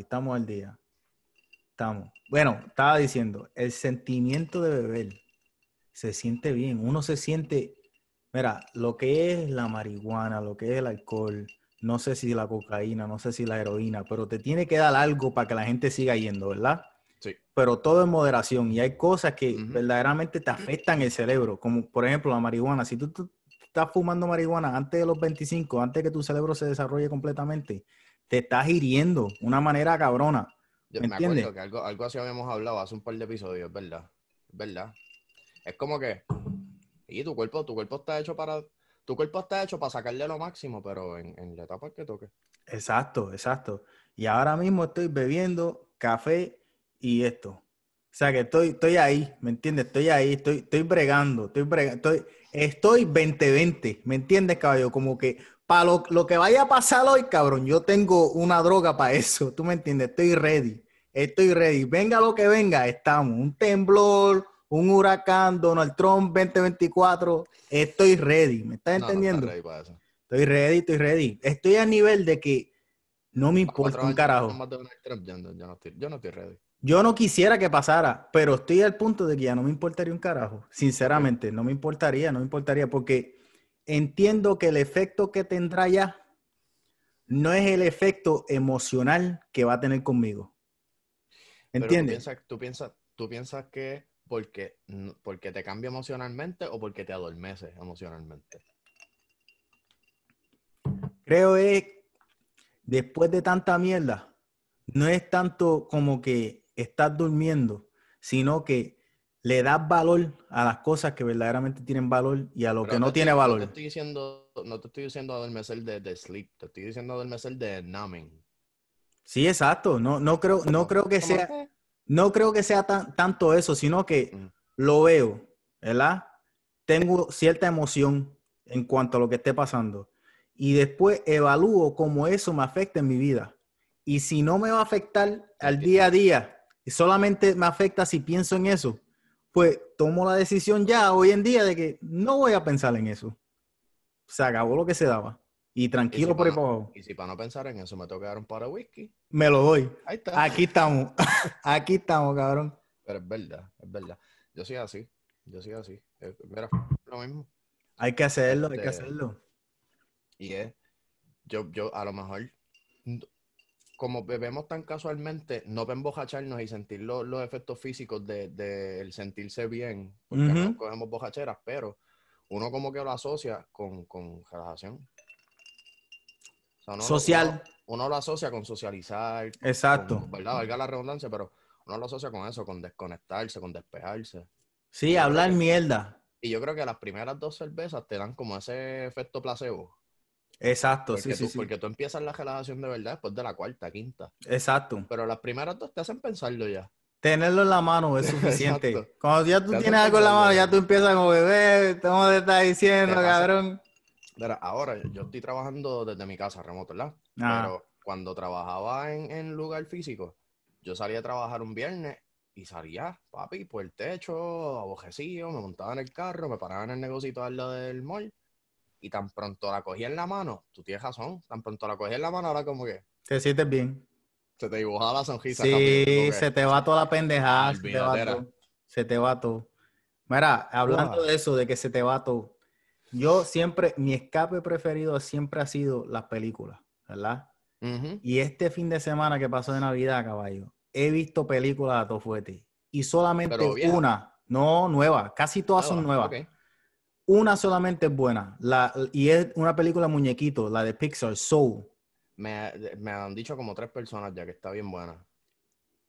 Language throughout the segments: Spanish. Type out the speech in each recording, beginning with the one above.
estamos al día. Estamos. Bueno, estaba diciendo, el sentimiento de beber se siente bien. Uno se siente, mira, lo que es la marihuana, lo que es el alcohol, no sé si la cocaína, no sé si la heroína, pero te tiene que dar algo para que la gente siga yendo, ¿verdad? Sí. Pero todo en moderación. Y hay cosas que verdaderamente te afectan el cerebro, como por ejemplo la marihuana. Si tú, tú estás fumando marihuana antes de los 25, antes de que tu cerebro se desarrolle completamente, te estás hiriendo de una manera cabrona. Yo ¿Me me, entiendes? acuerdo que algo, algo así habíamos hablado hace un par de episodios, ¿verdad? ¿Verdad? Es como que, y tu cuerpo, tu cuerpo está hecho para, tu cuerpo está hecho para sacarle lo máximo, pero en, en la etapa que toque. Exacto, exacto. Y ahora mismo estoy bebiendo café y esto. O sea que estoy, estoy ahí, ¿me entiendes? Estoy ahí, estoy, estoy bregando, estoy bregando, estoy, estoy 20-20, ¿me entiendes, caballo? Como que para lo, lo que vaya a pasar hoy, cabrón, yo tengo una droga para eso, ¿tú me entiendes? Estoy ready, estoy ready. Venga lo que venga, estamos. Un temblor, un huracán, Donald Trump 2024, estoy ready, ¿me estás No, no entendiendo? estás ready para eso. Estoy ready, estoy ready. Estoy a nivel de que no me importa un carajo. no, no no ready. Yo no quisiera que pasara, pero estoy al punto de que ya no me importaría un carajo. Sinceramente, no me importaría, no me importaría, porque entiendo que el efecto que tendrá ya no es el efecto emocional que va a tener conmigo. Pero ¿Entiendes? tú piensas, tú piensas, tú piensas que porque, porque te cambia emocionalmente o porque te adormece emocionalmente. Creo es, después de tanta mierda, no es tanto como que estás durmiendo, sino que le das valor a las cosas que verdaderamente tienen valor y a lo Pero que no te tiene valor. No te estoy diciendo, no te estoy diciendo adormecer de, de sleep, te estoy diciendo adormecer de numbing. Sí, exacto. No, no creo, no creo que sea, no creo que sea tan, tanto eso, sino que Ujú. lo veo, ¿verdad? Tengo cierta emoción en cuanto a lo que esté pasando. Y después evalúo cómo eso me afecta en mi vida. Y si no me va a afectar al día a día, y solamente me afecta si pienso en eso, pues tomo la decisión ya hoy en día de que no voy a pensar en eso. Se acabó lo que se daba. Y tranquilo si por para abajo. Y si para no pensar en eso me tengo que dar un par de whisky, Me lo doy. ahí está. Aquí estamos. Aquí estamos, cabrón. Pero es verdad, es verdad. Yo soy así, yo soy así. Eh, Mira, lo mismo. Hay que hacerlo, hay que Este, hacerlo. Y es, yo, yo a lo mejor, como bebemos tan casualmente, no para embojacharnos y sentir lo- los efectos físicos de, de el sentirse bien, porque no cogemos bojacheras, pero uno como que lo asocia con, con relajación. O sea, uno lo- Social. Uno, uno lo asocia con socializar, Exacto. con- ¿verdad? Valga la redundancia, pero uno lo asocia con eso, con desconectarse, con despejarse. Sí, hablar que- mierda. Y yo creo que las primeras dos cervezas te dan como ese efecto placebo. Exacto, Porque, sí, sí, tú, sí. porque tú empiezas la relajación de verdad después de la cuarta, quinta. Exacto. Pero las primeras dos te hacen pensarlo ya. Tenerlo en la mano es suficiente. Exacto. Cuando ya tú Te tienes algo en la mano, ya tú empiezas como bebé, ¿cómo te estás diciendo, Te cabrón? Mira, ahora yo estoy trabajando desde mi casa remoto, ¿verdad? Ah. Pero cuando trabajaba en, en lugar físico, yo salía a trabajar un viernes y salía, papi, por el techo, abojecillo, me montaba en el carro, me paraba en el negocito al lado del mall y tan pronto la cogía en la mano, tú tienes razón, tan pronto la cogía en la mano, ahora como que Te sientes bien. se te dibujaba la sonrisa. Sí, se te va toda la pendejada, se te va todo. Se te va todo. Mira, hablando de eso, de que se te va todo, yo siempre, mi escape preferido siempre ha sido las películas, ¿verdad? Ujú. Y este fin de semana que pasó de Navidad, caballo, he visto películas a todo fuerte. Y solamente Pero una, no nueva, casi todas son nuevas. Ok. Una solamente es buena. La, y es una película muñequito, la de Pixar, Soul. Me, me han dicho como tres personas ya que está bien buena.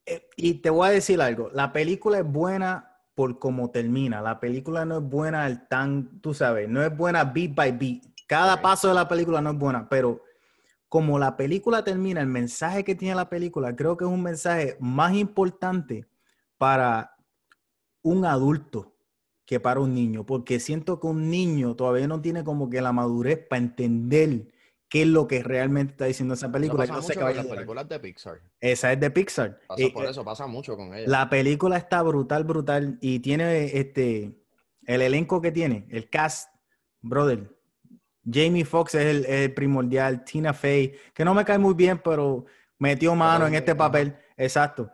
Eh, Y te voy a decir algo, la película es buena por cómo termina. La película no es buena al tan, tú sabes, no es buena beat by beat. Cada paso de la película no es buena, pero como la película termina, el mensaje que tiene la película, creo que es un mensaje más importante para un adulto que para un niño, porque siento que un niño todavía no tiene como que la madurez para entender qué es lo que realmente está diciendo esa Eso película. pasa Yo sé mucho que va a con las llorar. películas de Pixar. Esa es de Pixar. Pasa Y, por eh, eso, pasa mucho con ella. la película está brutal, brutal. Y tiene este el elenco que tiene, el cast, brother. Jamie Foxx es el, es el primordial, Tina Fey, que no me cae muy bien, pero metió mano en este papel. Exacto.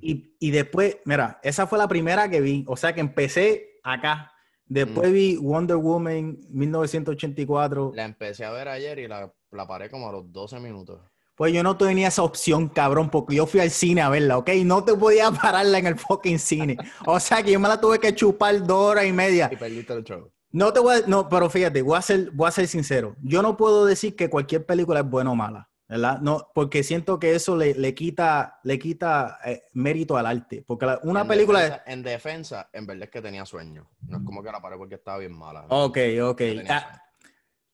Y, y después, mira, esa fue la primera que vi. O sea que empecé acá. Después vi Wonder Woman 1984. La empecé a ver ayer y la, la paré como a los 12 minutos. Pues yo no tenía esa opción, cabrón, porque yo fui al cine a verla, ¿ok? No te podía pararla en el fucking cine. O sea que yo me la tuve que chupar dos horas y media. Y perdiste el show. No te voy a, no, pero fíjate, voy a ser, voy a ser sincero. Yo no puedo decir que cualquier película es buena o mala, ¿verdad? No, porque siento que eso le, le quita, le quita eh, mérito al arte. Porque la- una En película defensa- En defensa, en verdad es que tenía sueño. No es como que la paré porque estaba bien mala. Ok, ok. Ah,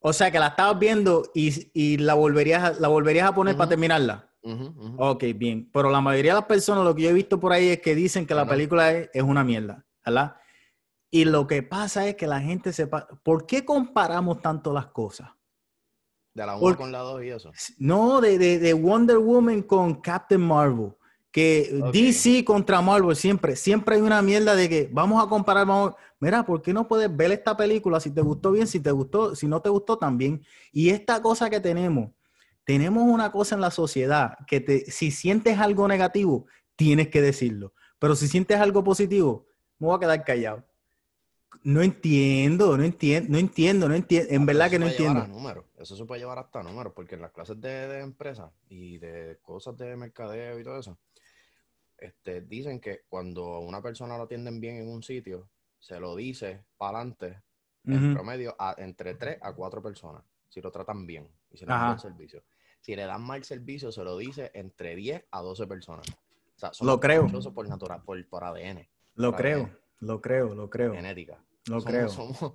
o sea que la estabas viendo y, y la volverías, a- la volverías a poner para terminarla. Ujú. Ok, bien. Pero la mayoría de las personas, lo que yo he visto por ahí es que dicen que la película es, es una mierda, ¿verdad? Y lo que pasa es que la gente sepa, ¿por qué comparamos tanto las cosas? De la 1 Porque- con la 2 y eso. No, de, de, de Wonder Woman con Captain Marvel. Que. DC contra Marvel siempre, siempre hay una mierda de que vamos a comparar, vamos, mira, ¿por qué no puedes ver esta película si te gustó bien, si te gustó, si no te gustó también? Y esta cosa que tenemos, tenemos una cosa en la sociedad que te, si sientes algo negativo, tienes que decirlo. Pero si sientes algo positivo, me voy a quedar callado. No entiendo, no entiendo, no entiendo, no entiendo. En Ah, verdad que no entiendo. números. Eso se puede llevar hasta números, porque en las clases de, de empresas y de cosas de mercadeo y todo eso, este, dicen que cuando a una persona lo atienden bien en un sitio, se lo dice para adelante, en promedio, a, entre 3 a 4 personas, si lo tratan bien y si le dan buen servicio. Si le dan mal servicio, se lo dice entre 10 a 12 personas. O sea, Lo creo. por natural, por, por ADN, Lo creo, lo creo, lo creo, genética. Lo somos, creo. Somos,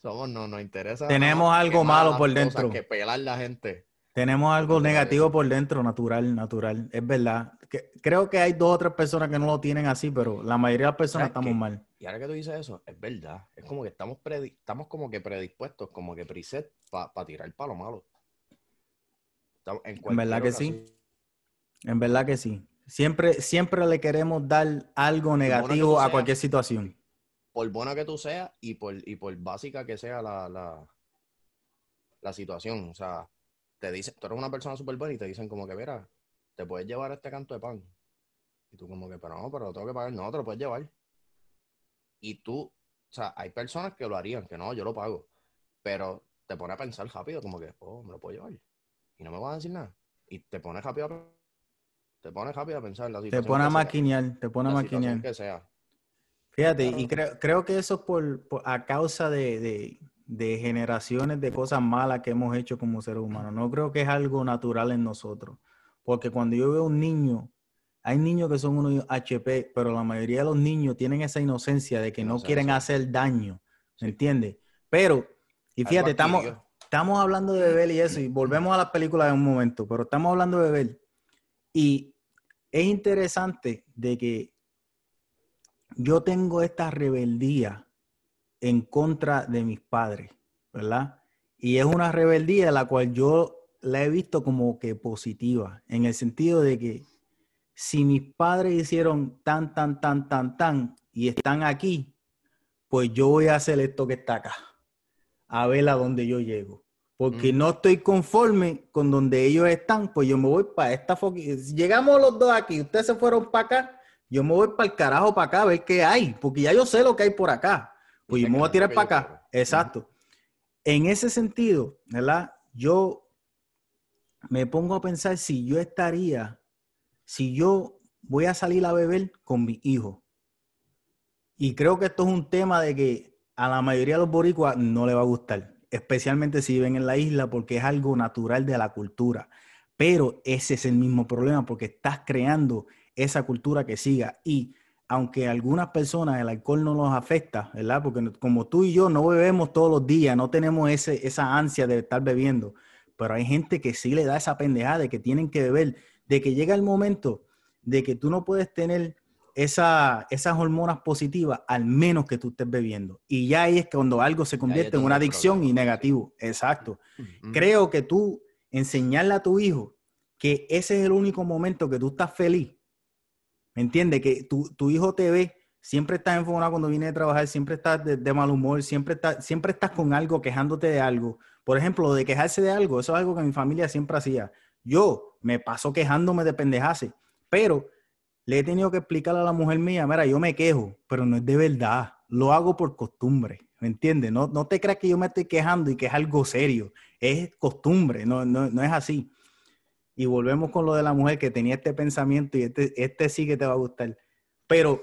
somos, no nos interesa. Tenemos nada algo malo por dentro. Que pelar la gente. Tenemos algo negativo por dentro, natural, natural. Es verdad. Que- creo que hay dos o tres personas que no lo tienen así, pero la mayoría de las personas ¿Sabes estamos mal. Y ahora que tú dices eso, es verdad. Es como que estamos, estamos como que predispuestos, como que preset para tirar el palo malo. En, En verdad que sí. En verdad que sí. Siempre, siempre le queremos dar algo negativo a cualquier situación. Por buena que tú seas y por, y por básica que sea la, la, la situación. O sea, te dicen, tú eres una persona súper buena y te dicen como que, mira, te puedes llevar este canto de pan. Y tú como que, pero no, pero lo tengo que pagar. No, te lo puedes llevar. Y tú, o sea, hay personas que lo harían, que no, yo lo pago. Pero te pone a pensar rápido, como que, oh, me lo puedo llevar. Y no me van a decir nada. Y te pones rápido a, te pones rápido a pensar en la Te situación. pone a maquinear, te pone a maquinear. que sea. Fíjate, y creo, creo que eso es por, por- a causa de, de- de generaciones de cosas malas que hemos hecho como seres humanos. No creo que es algo natural en nosotros. Porque cuando yo veo un niño, hay niños que son unos HP, pero la mayoría de los niños tienen esa inocencia de que no quieren hacer daño. ¿Me entiendes? Pero, y fíjate, estamos, estamos hablando de beber y eso, y volvemos a las películas en un momento, pero estamos hablando de beber. Y es interesante de que yo tengo esta rebeldía en contra de mis padres, ¿verdad? Y es una rebeldía la cual yo la he visto como que positiva, en el sentido de que si mis padres hicieron tan, tan, tan, tan, tan y están aquí, pues yo voy a hacer esto que está acá, a ver a dónde yo llego. Porque Mm. no estoy conforme con donde ellos están, pues yo me voy para esta llegamos los dos aquí, ustedes se fueron para acá, yo me voy para el carajo para acá a ver qué hay, porque ya yo sé lo que hay por acá. Pues yo me voy a tirar para acá. Exacto. En ese sentido, ¿verdad? Yo me pongo a pensar si yo estaría, si yo voy a salir a beber con mi hijo. Y creo que esto es un tema de que a la mayoría de los boricuas no le va a gustar, especialmente si viven en la isla, porque es algo natural de la cultura. Pero ese es el mismo problema, porque estás creando esa cultura que siga. Y aunque a algunas personas el alcohol no los afecta, ¿verdad? Porque como tú y yo no bebemos todos los días, no tenemos ese, esa ansia de estar bebiendo, pero hay gente que sí le da esa pendejada de que tienen que beber, de que llega el momento de que tú no puedes tener esa, esas hormonas positivas al menos que tú estés bebiendo. Y ya ahí es cuando algo se convierte en una adicción problema, y negativo. Exacto. Creo que tú enseñarle a tu hijo que ese es el único momento que tú estás feliz. ¿Me entiendes? Que tu, tu hijo te ve, siempre estás enfocado cuando viene de trabajar, siempre estás de, mal humor, siempre, estás, siempre estás con algo, quejándote de algo. Por ejemplo, lo de quejarse de algo, eso es algo que mi familia siempre hacía. Yo me paso quejándome de pendejase, pero le he tenido que explicar a la mujer mía, mira, yo me quejo, pero no es de verdad, lo hago por costumbre, ¿me entiendes? No, no te creas que yo me estoy quejando y que es algo serio, es costumbre, no, no, no es así. Y volvemos con lo de la mujer que tenía este pensamiento y este, este sí que te va a gustar. Pero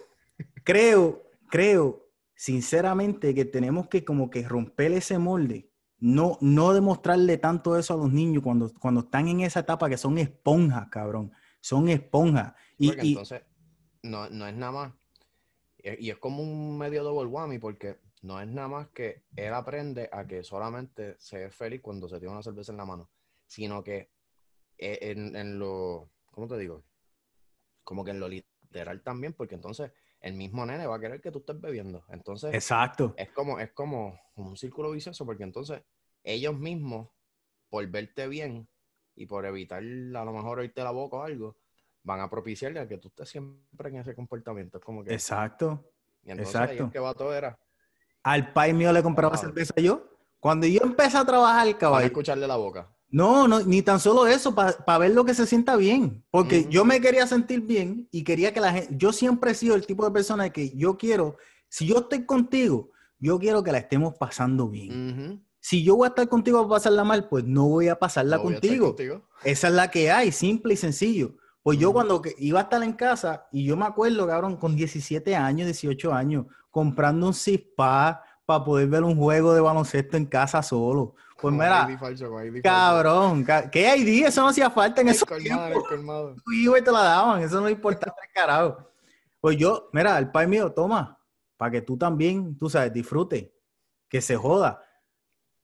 creo, creo sinceramente que tenemos que como que romper ese molde. No, no demostrarle tanto eso a los niños cuando, cuando están en esa etapa que son esponjas, cabrón. Son esponjas. Y, entonces, no, no es nada más. Y es como un medio double whammy porque no es nada más que él aprende a que solamente se es feliz cuando se tiene una cerveza en la mano, sino que eh, en, lo, ¿cómo te digo? Como que en lo literal también, porque entonces el mismo nene va a querer que tú estés bebiendo. Entonces, exacto. Es como, es como un círculo vicioso, porque entonces ellos mismos, por verte bien y por evitar a lo mejor oírte la boca o algo, van a propiciarle a que tú estés siempre en ese comportamiento. Es como que. Exacto. Y entonces Exacto. que todo era. Al pai mío le compraba cerveza yo. Cuando yo empecé a trabajar, caballo. a escucharle la boca. No, no, ni tan solo eso, para ver lo que se sienta bien. Porque yo me quería sentir bien y quería que la gente, yo siempre he sido el tipo de persona que yo quiero, si yo estoy contigo, yo quiero que la estemos pasando bien. Si yo voy a estar contigo para pasarla mal, pues no voy a pasarla contigo. Esa es la que hay, simple y sencillo. Pues yo cuando iba a estar en casa, y yo me acuerdo, cabrón, con 17 años, 18 años, comprando un cispa para poder ver un juego de baloncesto en casa solo. Pues mira, cabrón, ¿qué ID? Eso no hacía falta en esos tiempos. y te la daban, eso no importaba el carajo. Pues yo, mira, el pai mío, toma, para que tú también, tú sabes, disfrute, que se joda.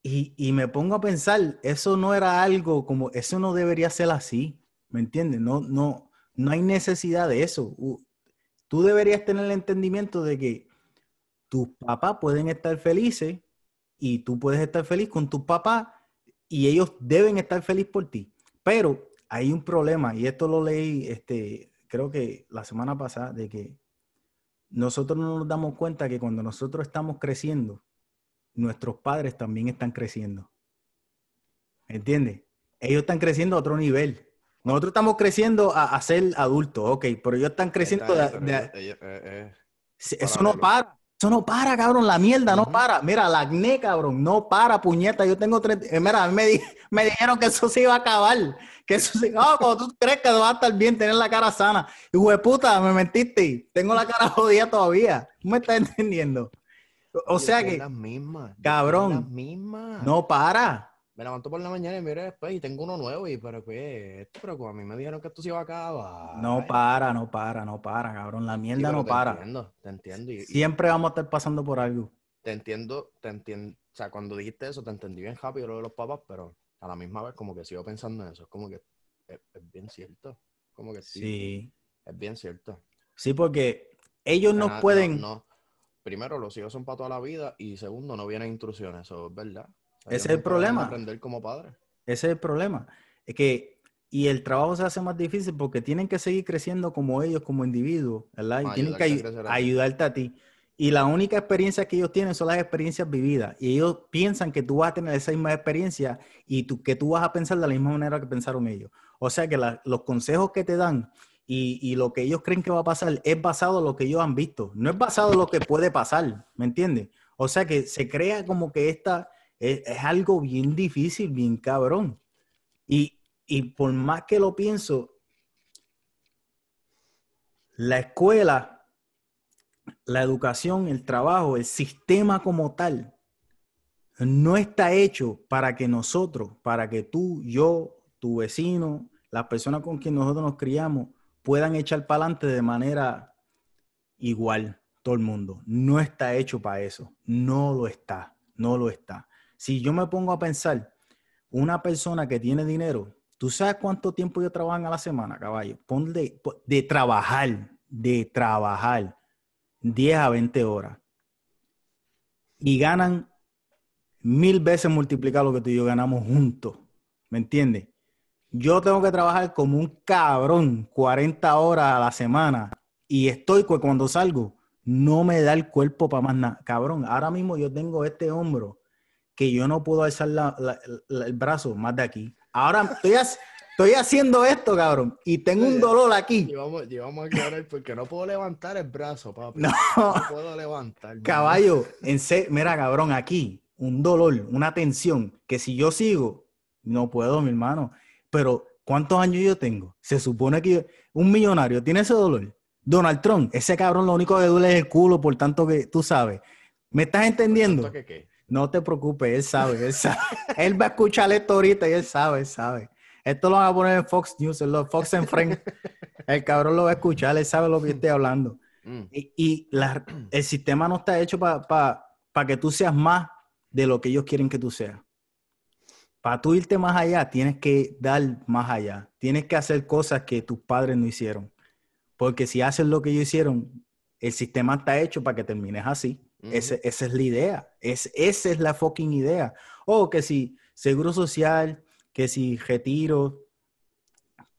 Y, y, me pongo a pensar, eso no era algo como, eso no debería ser así, ¿me entiendes? No, no, no hay necesidad de eso. Tú deberías tener el entendimiento de que tus papás pueden estar felices y tú puedes estar feliz con tu papá y ellos deben estar felices por ti. Pero hay un problema y esto lo leí, este, creo que la semana pasada, de que nosotros no nos damos cuenta que cuando nosotros estamos creciendo, nuestros padres también están creciendo. ¿Entiendes? Ellos están creciendo a otro nivel. Nosotros estamos creciendo a, ser adultos, ok, pero ellos están creciendo eso no para. Eso no para, cabrón. La mierda no para. Mira, la acné, cabrón, no para, puñeta. Yo tengo tres. Eh, mira, a mí me, me, dijeron que eso se iba a acabar. Que eso se. Oh, cuando tú crees que va a estar bien, tener la cara sana. Y de puta, me mentiste. Tengo la cara jodida todavía. ¿Tú me estás entendiendo? O sea que. Las mismas. Cabrón. Las mismas. No para me levanto por la mañana y miro después y tengo uno nuevo y pero qué pero a mí me dijeron que esto se iba a acabar. No para, no para, no para, cabrón. La mierda no para. Te entiendo, te entiendo. Siempre vamos a estar pasando por algo. Te entiendo, te entiendo. O sea, cuando dijiste eso, te entendí bien rápido lo de los papás, pero a la misma vez como que sigo pensando en eso. Es como que es, bien cierto. Como que sí, Es bien cierto. Sí, porque ellos no pueden... No, Primero, los hijos son para toda la vida y segundo, no vienen instrucciones. Eso es verdad. Ese es el problema. Aprender como padre. Ese es el problema. Es que, y el trabajo se hace más difícil porque tienen que seguir creciendo como ellos, como individuos, ¿verdad? Y tienen que ayudarte a ti. Y la única experiencia que ellos tienen son las experiencias vividas. Y ellos piensan que tú vas a tener esa misma experiencia y tú, que tú vas a pensar de la misma manera que pensaron ellos. O sea que los consejos que te dan y, y, lo que ellos creen que va a pasar es basado en lo que ellos han visto. No es basado en lo que puede pasar, ¿me entiendes? O sea que se crea como que esta, es, algo bien difícil, bien cabrón. Y, y por más que lo pienso, la escuela, la educación, el trabajo, el sistema como tal, no está hecho para que nosotros, para que tú, yo, tu vecino, las personas con quien nosotros nos criamos, puedan echar para adelante de manera igual todo el mundo. No está hecho para eso. No lo está. No lo está. Si yo me pongo a pensar, una persona que tiene dinero, ¿tú sabes cuánto tiempo ellos trabajan a la semana, caballo? Ponle de trabajar, de trabajar 10 a 20 horas. Y ganan mil veces multiplicado lo que tú y yo ganamos juntos. ¿Me entiendes? Yo tengo que trabajar como un cabrón 40 horas a la semana y estoy cuando salgo, no me da el cuerpo para más nada. Cabrón, ahora mismo yo tengo este hombro que yo no puedo alzar el brazo más de aquí. Ahora estoy, estoy haciendo esto, cabrón, y tengo un dolor aquí. Y vamos, y vamos a aclarar porque no puedo levantar el brazo, papi. No, No puedo levantar. caballo, en se- mira, cabrón, aquí, un dolor, una tensión, que si yo sigo, no puedo, mi hermano. Pero, ¿cuántos años yo tengo? Se supone que yo- un millonario tiene ese dolor. Donald Trump, ese cabrón lo único que duele es el culo, por tanto que tú sabes. ¿Me estás entendiendo? ¿Tanto que qué? No te preocupes, él sabe, él sabe. él va a escuchar esto ahorita y él sabe, él sabe. Esto lo van a poner en Fox News, en los Fox and Friends. El cabrón lo va a escuchar, él sabe lo que estoy hablando. Mm, Y, y la- el sistema no está hecho para que tú seas más de lo que ellos quieren que tú seas. Para tú irte más allá, tienes que dar más allá. Tienes que hacer cosas que tus padres no hicieron. Porque si haces lo que ellos hicieron, el sistema está hecho para que termines así. Ese- esa es la idea. Es, esa es la fucking idea. O que si seguro social, que si retiro,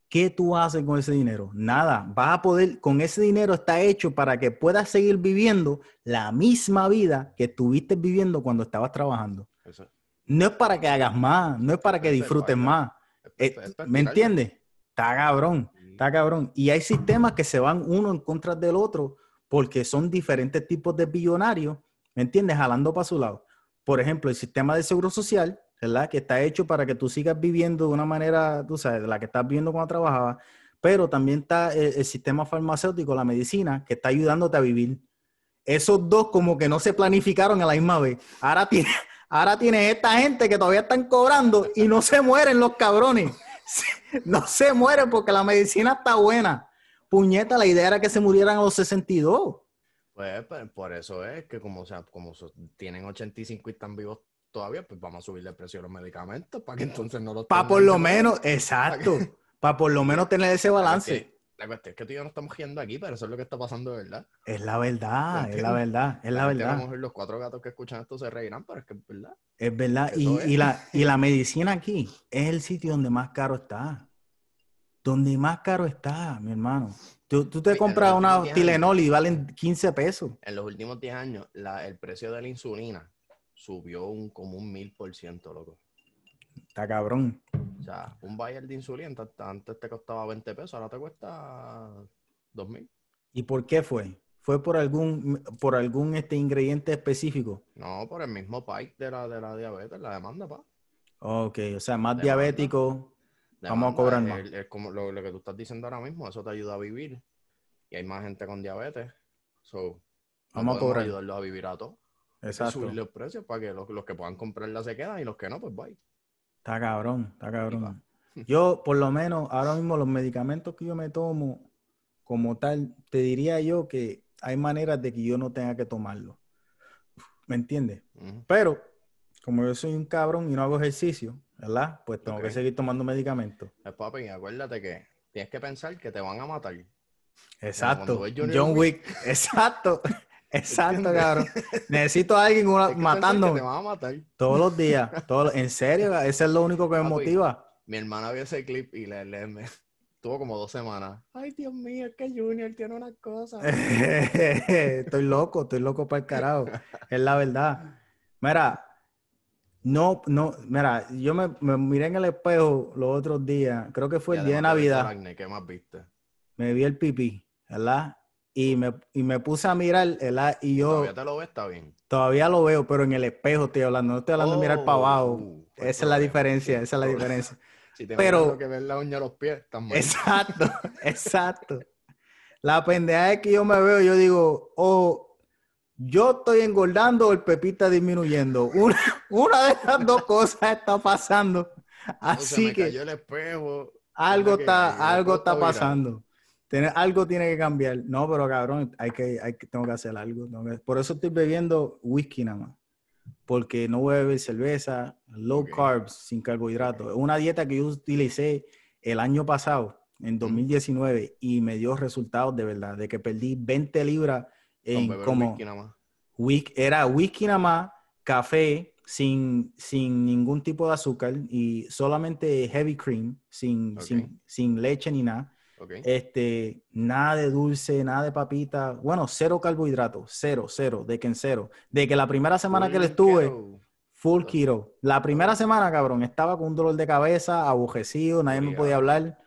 ¿qué tú haces con ese dinero? Nada. Vas a poder, con ese dinero está hecho para que puedas seguir viviendo la misma vida que estuviste viviendo cuando estabas trabajando. Eso. No es para que hagas más, no es para que disfrutes más. Es- Eh, ¿Me entiendes? Está cabrón. Está cabrón. Y hay sistemas que se van uno en contra del otro porque son diferentes tipos de billonarios, ¿me entiendes? Jalando para su lado. Por ejemplo, el sistema de seguro social, ¿verdad? Que está hecho para que tú sigas viviendo de una manera, tú sabes, de la que estás viviendo cuando trabajabas. Pero también está el, el sistema farmacéutico, la medicina, que está ayudándote a vivir. Esos dos como que no se planificaron a la misma vez. Ahora tiene, ahora tienes esta gente que todavía están cobrando y no se mueren los cabrones. No se mueren porque la medicina está buena. Puñeta, la idea era que se murieran a los 62. Pues, pues, por eso es que como, o sea, como tienen 85 y están vivos todavía, pues vamos a subirle el precio de los medicamentos para que entonces no los Para tengan por lo menos, exacto. Para por lo menos tener ese La balance. La cuestión es que tú y yo no estamos yendo aquí, pero eso es lo que está pasando de verdad. Es la verdad, es la verdad, es la A verdad. mejor los cuatro gatos que escuchan esto se reirán, pero es que es verdad. Es verdad. Eso Y, es. y la, y la medicina aquí es el sitio donde más caro está. Donde más caro está, mi hermano. Tú, tú te compras una Tilenol y valen 15 pesos. En los últimos 10 años, la- el precio de la insulina subió un, como un mil por ciento, loco. Está cabrón. O sea, un Bayer de insulina antes te costaba 20 pesos, ahora te cuesta 2 mil. ¿Y por qué fue? ¿Fue por algún, por algún este ingrediente específico? No, por el mismo pike de la, de la diabetes, la demanda, pa. Ok, o sea, más Demanda. diabético. Vamos a cobrar es- más. Es, como lo, lo que tú estás diciendo ahora mismo, eso te ayuda a vivir. Y hay más gente con diabetes. So, Vamos a cobrar. ayudarlos a vivir a todos. Exacto. subir los precios para que los, los que puedan comprarla se quedan y los que no, pues bye. Está cabrón, está cabrón. Yo, por lo menos, ahora mismo los medicamentos que yo me tomo, como tal, te diría yo que hay maneras de que yo no tenga que tomarlo. ¿Me entiendes? Pero, como yo soy un cabrón y no hago ejercicio, ¿verdad? Pues tengo que seguir tomando medicamentos. Pues, papi, acuérdate que tienes que pensar que te van a matar. Exacto. John Wick. Wick. Exacto. Exacto, cabrón. Necesito a alguien una- que que matándome te van a matar. todos los días. todos En serio, ese es lo único que me Papi. motiva. Mi hermana vio ese clip y le, le- me- tuvo como dos semanas. Ay, Dios mío, es que Junior tiene una cosa. estoy loco, estoy loco para el carajo. Es la verdad. Mira, no, no, mira, yo me, me miré en el espejo los otros días, creo que fue el día de Navidad, acné, ¿Qué más viste? me vi el pipí, ¿verdad? Y me, y me puse a mirar, ¿verdad? Y yo Todavía te lo ves, está bien. todavía lo veo, pero en el espejo estoy hablando, no estoy hablando de mirar para Oh, abajo. uh, pues Esa es la diferencia, esa es la diferencia. Si te Pero- que ver la uña a los pies, mal. Exacto, exacto. La pendeja es que yo me veo, yo digo, o yo estoy engordando o el Pepi está disminuyendo. Una, una de las dos cosas está pasando. O Así que cayó el espejo. algo está, algo está pasando. Tiene, algo tiene que cambiar. No, pero cabrón, hay que, hay que, tengo que hacer algo. que- por eso estoy bebiendo whisky nada más. Porque no voy a beber cerveza, low Ok. carbs, sin carbohidratos. Es una dieta que yo utilicé el año pasado, en 2019, y me dio resultados de verdad, de que perdí 20 libras en como whisky nada más. Era whisky nada más, café sin, sin ningún tipo de azúcar y solamente heavy cream, sin, sin, sin leche ni nada. Este, nada de dulce, nada de papita. Bueno, cero carbohidratos, cero, cero, de que en cero. De que la primera semana que le estuve keto. Full keto. La primera semana, cabrón, estaba con un dolor de cabeza, abujecido, nadie me podía hablar.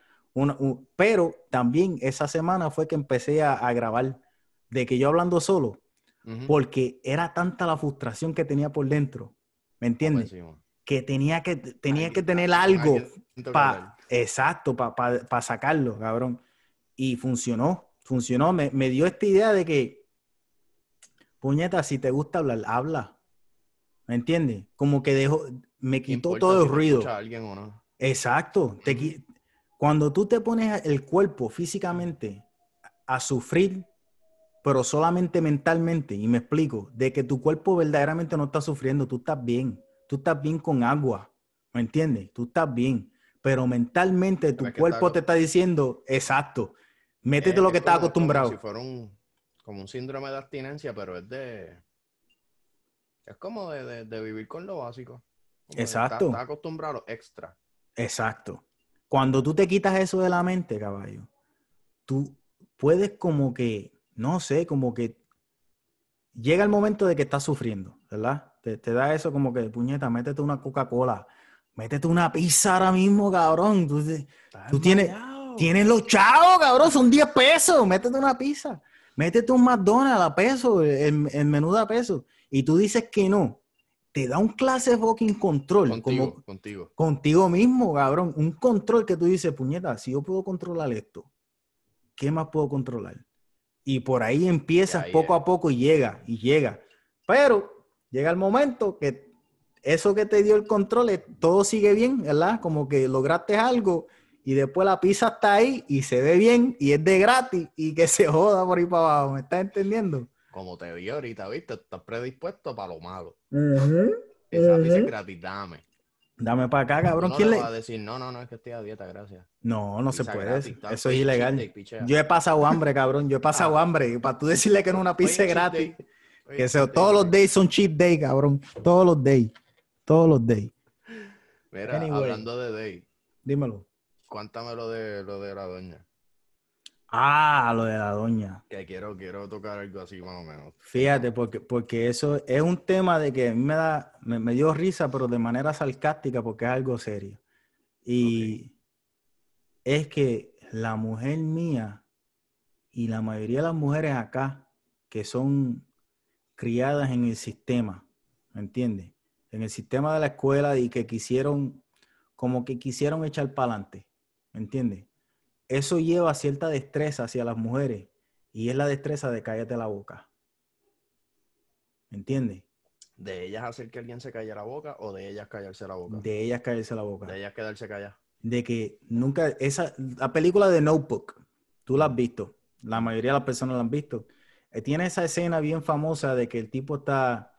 pero también esa semana fue que empecé a, grabar de que yo hablando solo, porque era tanta la frustración que tenía por dentro, ¿me entiendes? Que tenía que, tenía que tener algo para, exacto, para sacarlo, cabrón. Y funcionó, funcionó. Me, me dio esta idea de que, puñeta, si te gusta hablar, habla ¿Me entiendes? Como que dejó, me quitó todo el ruido. alguien o no. Exacto. cuando tú te pones el cuerpo físicamente a sufrir, pero solamente mentalmente, y me explico, de que tu cuerpo verdaderamente no está sufriendo, tú estás bien, tú estás bien con agua, ¿me entiendes? Tú estás bien, pero mentalmente tu cuerpo te está diciendo, exacto, métete lo que estás acostumbrado. Como si fuera un, como un síndrome de abstinencia, pero es de es como de, vivir con lo básico. Exacto. Está acostumbrado a lo extra. Exacto. Cuando tú te quitas eso de la mente, caballo, tú puedes como que, no sé, como que llega el momento de que estás sufriendo, ¿verdad? Te, da eso como que, puñeta, métete una Coca-Cola, métete una pizza ahora mismo, cabrón. Tú, tienes, tienes los chavos, cabrón, son 10 pesos, métete una pizza. Métete un McDonald's a peso, el, el menú a peso y tú dices que no, te da un clase fucking control. Contigo, como, contigo. Contigo mismo, cabrón. Un control que tú dices, puñeta, si yo puedo controlar esto, ¿qué más puedo controlar? Y por ahí empiezas poco a poco y llega, y llega. Pero llega el momento que eso que te dio el control, todo sigue bien, ¿verdad? Como que lograste algo y después la pizza está ahí y se ve bien y es de gratis y que se joda por ahí para abajo. ¿Me estás entendiendo? como te vi ahorita, ¿viste? Estás predispuesto para lo malo. Esa uh es gratis, dame. Dame para acá, cabrón. No ¿Quién le va a decir, no, no, no, es que estoy a dieta, gracias. No, no se puede. Eso es ilegal. yo he pasado hambre, cabrón. Yo he pasado ah. hambre. Para tú decirle que no una pizza gratis. que todos los days son cheap day, cabrón. Todos los days. Todos los days. Mira, hablando de day. Dímelo. Cuéntame lo de, lo de la doña. Ah, lo de la doña. Que quiero, quiero tocar algo así más o menos. Fíjate, porque, porque eso es un tema de que a mí me da, me, dio risa, pero de manera sarcástica, porque es algo serio. Y es que la mujer mía y la mayoría de las mujeres acá que son criadas en el sistema, ¿me entiendes? En el sistema de la escuela y que quisieron, como que quisieron echar para adelante, ¿me entiendes? Eso lleva cierta destreza hacia las mujeres y es la destreza de cállate la boca. ¿Me entiendes? ¿De ellas hacer que alguien se calle la boca o de ellas callarse la boca? De ellas callarse la boca. De ellas quedarse calladas. De que nunca, esa, la película de Notebook, tú la has visto, la mayoría de las personas la han visto. Eh, tiene esa escena bien famosa de que el tipo está,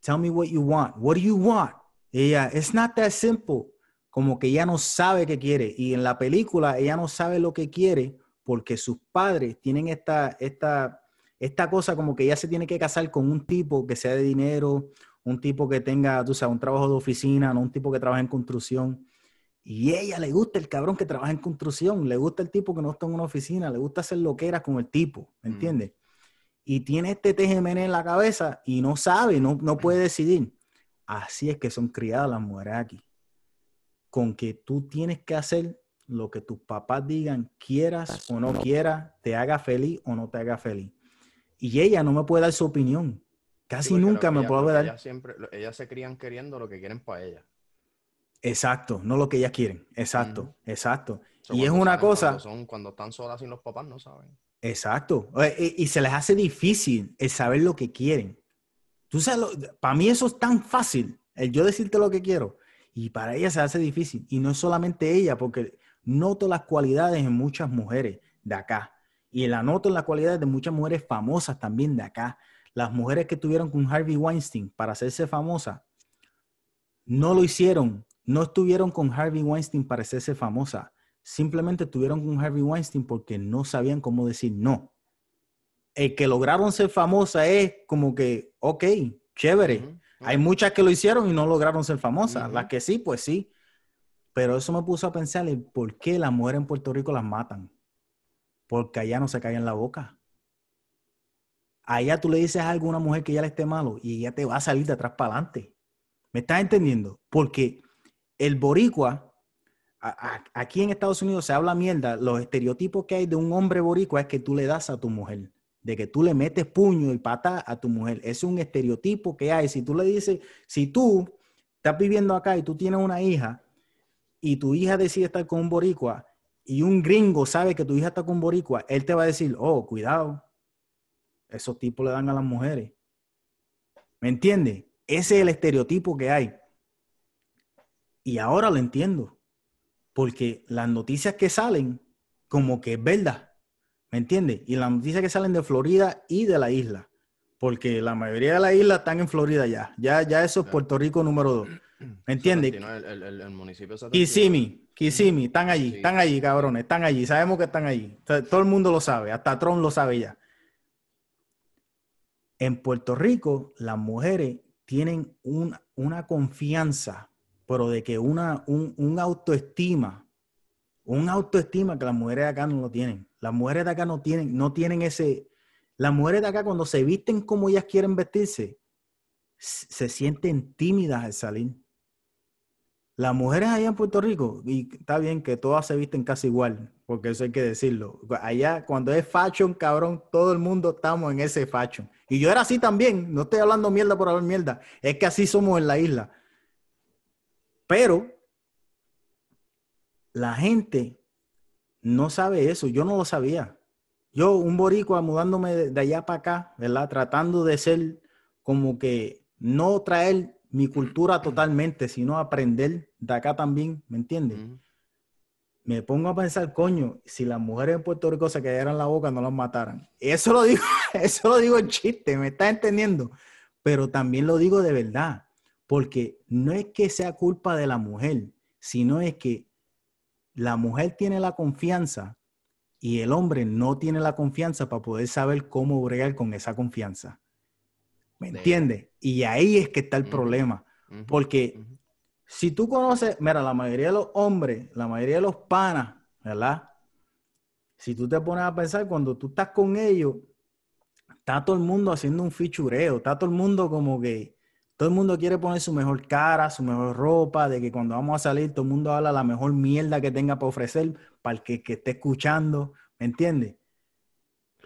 tell me what you want, what do you want? Y ella, it's not that simple como que ella no sabe qué quiere. Y en la película ella no sabe lo que quiere porque sus padres tienen esta, esta, esta cosa como que ella se tiene que casar con un tipo que sea de dinero, un tipo que tenga, tú sabes, un trabajo de oficina, no un tipo que trabaja en construcción. Y ella le gusta el cabrón que trabaja en construcción, le gusta el tipo que no está en una oficina, le gusta hacer lo que era con el tipo, ¿me mm. entiendes? Y tiene este TGMN en la cabeza y no sabe, no, no puede decidir. Así es que son criadas las mujeres aquí con que tú tienes que hacer lo que tus papás digan, quieras o no quieras, te haga feliz o no te haga feliz. Y ella no me puede dar su opinión. Casi nunca me puede dar. Ellas, siempre, ellas se crían queriendo lo que quieren para ellas. Exacto, no lo que ellas quieren. Exacto, exacto. y es una cosa. Cuando, son, cuando están solas sin los papás, no saben. Exacto. Y, y se les hace difícil el saber lo que quieren. Tú sabes, para mí eso es tan fácil, el yo decirte lo que quiero. Y para ella se hace difícil. Y no es solamente ella, porque noto las cualidades en muchas mujeres de acá. Y la noto en las cualidades de muchas mujeres famosas también de acá. Las mujeres que tuvieron con Harvey Weinstein para hacerse famosa, no lo hicieron. No estuvieron con Harvey Weinstein para hacerse famosa. Simplemente estuvieron con Harvey Weinstein porque no sabían cómo decir no. El que lograron ser famosa es como que, ok, chévere. Hay muchas que lo hicieron y no lograron ser famosas. Las que sí, pues sí. Pero eso me puso a pensar por qué las mujeres en Puerto Rico las matan. Porque allá no se en la boca. Allá tú le dices a una mujer que ya le esté malo y ella te va a salir de atrás para adelante. ¿Me estás entendiendo? Porque el boricua, aquí en Estados Unidos se habla mierda, los estereotipos que hay de un hombre boricua es que tú le das a tu mujer, de que tú le metes puño y pata a tu mujer. Es un estereotipo que hay. Si tú le dices, si tú estás viviendo acá y tú tienes una hija y tu hija decide estar con un boricua y un gringo sabe que tu hija está con un boricua, él te va a decir, oh, cuidado, esos tipos le dan a las mujeres. ¿Me entiendes? Ese es el estereotipo que hay. Y ahora lo entiendo, porque las noticias que salen, como que es verdad, ¿me entiendes? Y las noticias que salen de Florida y de la isla, porque la mayoría de la isla están en Florida ya, ya, ya eso es Puerto Rico número dos. ¿Me entiendes? El, el, municipio Kissimmee, Kissimmee, están allí, están allí, cabrones, están allí, sabemos que están allí. Todo el mundo lo sabe, hasta Trump lo sabe ya. En Puerto Rico, las mujeres tienen una confianza, pero de que una, un, autoestima, un autoestima que las mujeres de acá no lo tienen. Las mujeres de acá no tienen, no tienen ese. Las mujeres de acá, cuando se visten como ellas quieren vestirse, se sienten tímidas al salir. Las mujeres allá en Puerto Rico, y está bien que todas se visten casi igual, porque eso hay que decirlo. Allá, cuando es fashion, cabrón, todo el mundo estamos en ese fashion. Y yo era así también, no estoy hablando mierda por hablar mierda, es que así somos en la isla. Pero la gente no sabe eso, yo no lo sabía. Yo, un boricua mudándome de allá para acá, ¿verdad? Tratando de ser como que no traer mi cultura totalmente, sino aprender de acá también, ¿me entiendes? Me pongo a pensar, coño, si las mujeres en Puerto Rico se quedaran la boca, no las mataran. Eso lo digo, eso lo digo en chiste, ¿me estás entendiendo? Pero también lo digo de verdad, porque no es que sea culpa de la mujer, sino es que la mujer tiene la confianza y el hombre no tiene la confianza para poder saber cómo bregar con esa confianza. ¿Me entiendes? Y ahí es que está el problema. Porque si tú conoces, mira, la mayoría de los hombres, la mayoría de los panas, ¿verdad? Si tú te pones a pensar, cuando tú estás con ellos, está todo el mundo haciendo un fichureo, está todo el mundo como que, todo el mundo quiere poner su mejor cara, su mejor ropa, de que cuando vamos a salir todo el mundo habla la mejor mierda que tenga para ofrecer para el que, que esté escuchando, ¿me entiendes?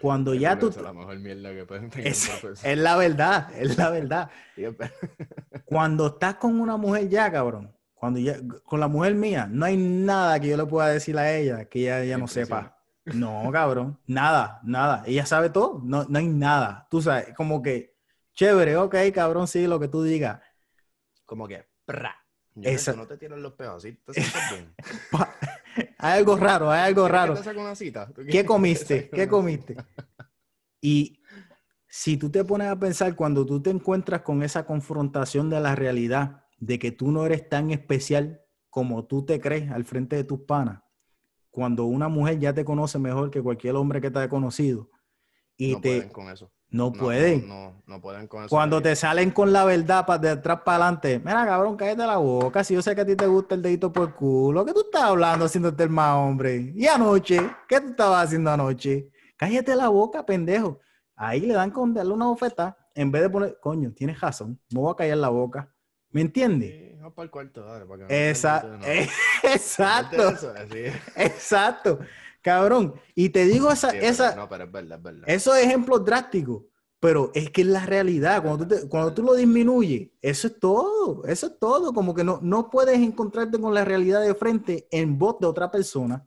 Cuando ya tú... La mejor mierda que pueden es, es la verdad, es la verdad. Cuando estás con una mujer ya, cabrón, cuando ya, con la mujer mía, no hay nada que yo le pueda decir a ella que ella ya no sepa. No, cabrón, nada, nada. Ella sabe todo, no, no hay nada. Tú sabes, como que, chévere, ok, cabrón, sí, lo que tú digas. Como que, pra. Eso. No te tiran los pedos, ¿sí? ¿Te bien? hay algo raro, hay algo raro. ¿Qué comiste? ¿Qué comiste? Y si tú te pones a pensar cuando tú te encuentras con esa confrontación de la realidad, de que tú no eres tan especial como tú te crees al frente de tus panas, cuando una mujer ya te conoce mejor que cualquier hombre que te haya conocido y te con eso. No, pueden. No, no, pueden con eso. Cuando te salen con la verdad para de atrás para adelante, mira, cabrón, cállate la boca. Si yo sé que a ti te gusta el dedito por el culo, ¿qué tú estás hablando haciéndote el más hombre? ¿Y anoche? ¿Qué tú estabas haciendo anoche? Cállate la boca, pendejo. Ahí le dan con darle una bofeta en vez de poner, coño, tienes razón, me voy a callar la boca. ¿Me entiendes? Sí, para el cuarto, dale, para que Exacto. Exacto. Exacto. Cabrón, y te digo esa, esa, no, pero es verdad, es verdad. esos ejemplos drásticos, pero es que es la realidad, cuando tú, cuando tú lo disminuyes, eso es todo, eso es todo, como que no, no puedes encontrarte con la realidad de frente en voz de otra persona.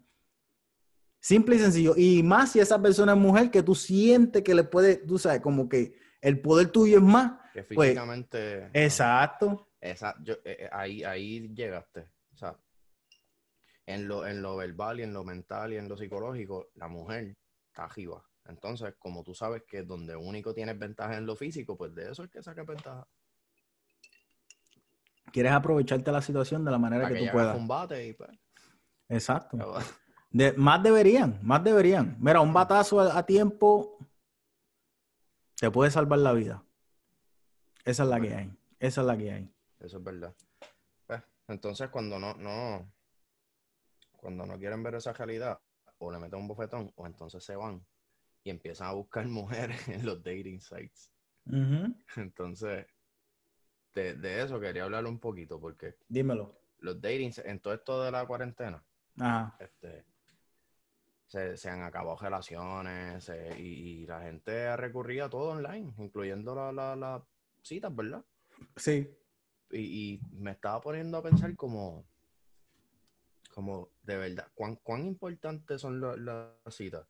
Simple y sencillo. Y más si esa persona es mujer que tú sientes que le puede, tú sabes, como que el poder tuyo es más. Que pues, físicamente. exacto. Esa, yo, eh, eh, ahí, ahí llegaste. En lo, en lo verbal y en lo mental y en lo psicológico, la mujer está arriba. Entonces, como tú sabes que donde único tienes ventaja en lo físico, pues de eso es que saques ventaja. Quieres aprovecharte la situación de la manera que, tú puedas. combate y pues. Exacto. De, más deberían, más deberían. Mira, un batazo a, tiempo te puede salvar la vida. Esa es la que hay. Esa es la que hay. Eso es verdad. Pues, entonces, cuando no, no, cuando no quieren ver esa realidad, o le meten un bofetón, o entonces se van y empiezan a buscar mujeres en los dating sites. Entonces, de, de eso quería hablar un poquito, porque Dímelo. los datings, en todo esto de la cuarentena, Ajá. este, se, se han acabado relaciones se- y, y la gente ha recurrido a todo online, incluyendo las la, citas, ¿verdad? Sí. Y, y me estaba poniendo a pensar como, como de verdad, ¿cuán, cuán importantes son las citas?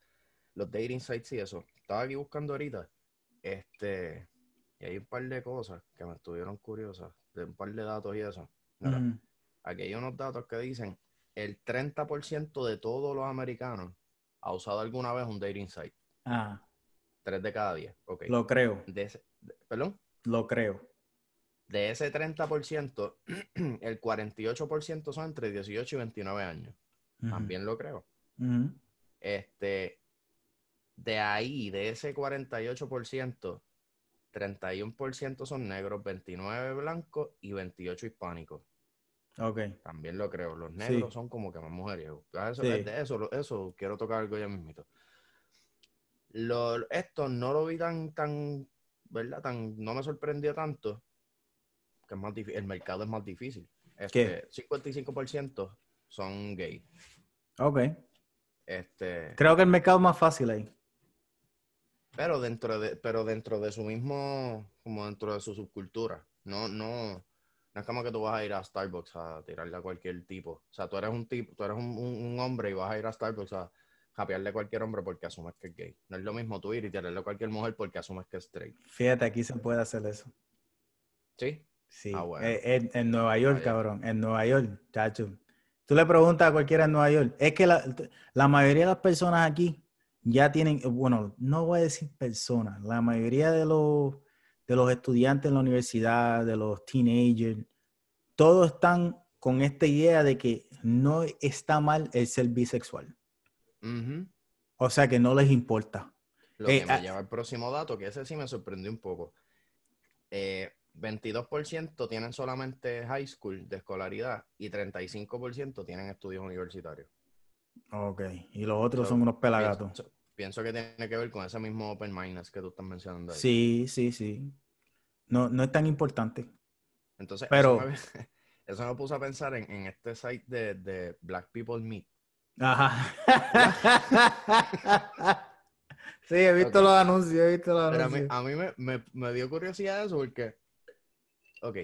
Los dating sites y eso. Estaba aquí buscando ahorita, este, y hay un par de cosas que me estuvieron curiosas, de un par de datos y eso. Mira. Aquí hay unos datos que dicen el 30% de todos los americanos ha usado alguna vez un dating site. Ajá. 3 de cada 10. Ok. Lo creo. De ese- de- perdón. Lo creo. De ese 30%, el 48% son entre 18 y 29 años. Ujú. También lo creo. Ujú. Este, de ahí, de ese 48%, 31% son negros, 29 blancos y 28 hispánicos. Ok. También lo creo. Los negros Sí. son como que más mujeriegos. Eso, Sí. de eso, eso quiero tocar algo ya mismito. Lo, esto no lo vi tan, tan, ¿verdad? Tan, no me sorprendió tanto. Que es más difí- el mercado es más difícil. Este, 55% son gay. Ok. Este, Creo que el mercado es más fácil ahí. pero dentro de, pero dentro de su mismo, como dentro de su subcultura. No, no, no es como que tú vas a ir a Starbucks a tirarle a cualquier tipo. O sea, tú eres un tipo, tú eres un, un- un hombre y vas a ir a Starbucks a japearle a cualquier hombre porque asumes que es gay. No es lo mismo tú ir y tirarle a cualquier mujer porque asumes que es straight. Fíjate, aquí se puede hacer eso. ¿Sí? Sí. Ah, bueno. Eh, en, en Nueva York, cabrón. En Nueva York, chacho. Tú le preguntas a cualquiera en Nueva York. Es que la, la mayoría de las personas aquí ya tienen, bueno, no voy a decir personas, la mayoría de los, de los estudiantes en la universidad, de los teenagers, todos están con esta idea de que no está mal el ser bisexual. Ujú. O sea, que no les importa. Lo Eh, que me ah- lleva al próximo dato, que ese sí me sorprendió un poco. Eh, 22% tienen solamente high school de escolaridad y 35% tienen estudios universitarios. Ok. Y los otros So, son unos pelagatos. Pienso, pienso que tiene que ver con ese mismo open mindedness que tú estás mencionando ahí. Sí, sí, sí. No, no es tan importante. Entonces, Pero- eso, me, eso me puso a pensar en, en este site de, de Black People Meet. Ajá. sí, he visto los anuncios, he visto los Pero a mí, anuncios. a mí me, me- me dio curiosidad eso porque, ok,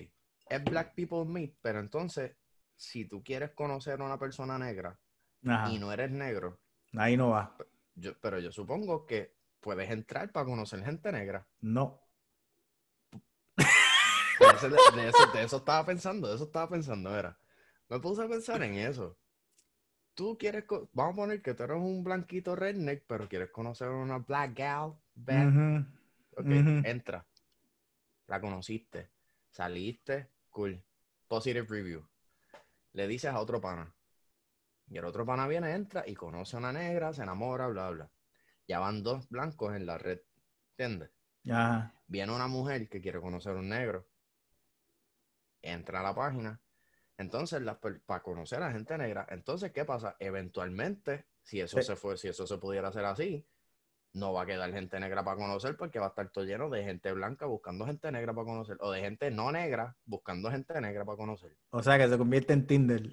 es Black People Meet, pero entonces, si tú quieres conocer a una persona negra Ajá. y no eres negro, Ahí no va. yo, pero yo supongo que puedes entrar para conocer gente negra. No. De eso, de eso- de eso estaba pensando, de eso estaba pensando, era. Me puse a pensar en eso. Tú quieres, vamos a poner que tú eres un blanquito redneck, pero quieres conocer a una black gal, bad, Ujú. Ok, Ujú. entra. La conociste. Saliste. Cool. Positive review. Le dices a otro pana. Y el otro pana viene, entra y conoce a una negra, se enamora, bla, bla. Ya van dos blancos en la red. ¿Entiendes? Ajá. Viene una mujer que quiere conocer a un negro. Entra a la página. Entonces, para conocer a gente negra, entonces, ¿qué pasa? Eventualmente, si eso Sí. se fue, si eso se pudiera hacer así, no va a quedar gente negra para conocer porque va a estar todo lleno de gente blanca buscando gente negra para conocer o de gente no negra buscando gente negra para conocer. O sea, que se convierte en Tinder.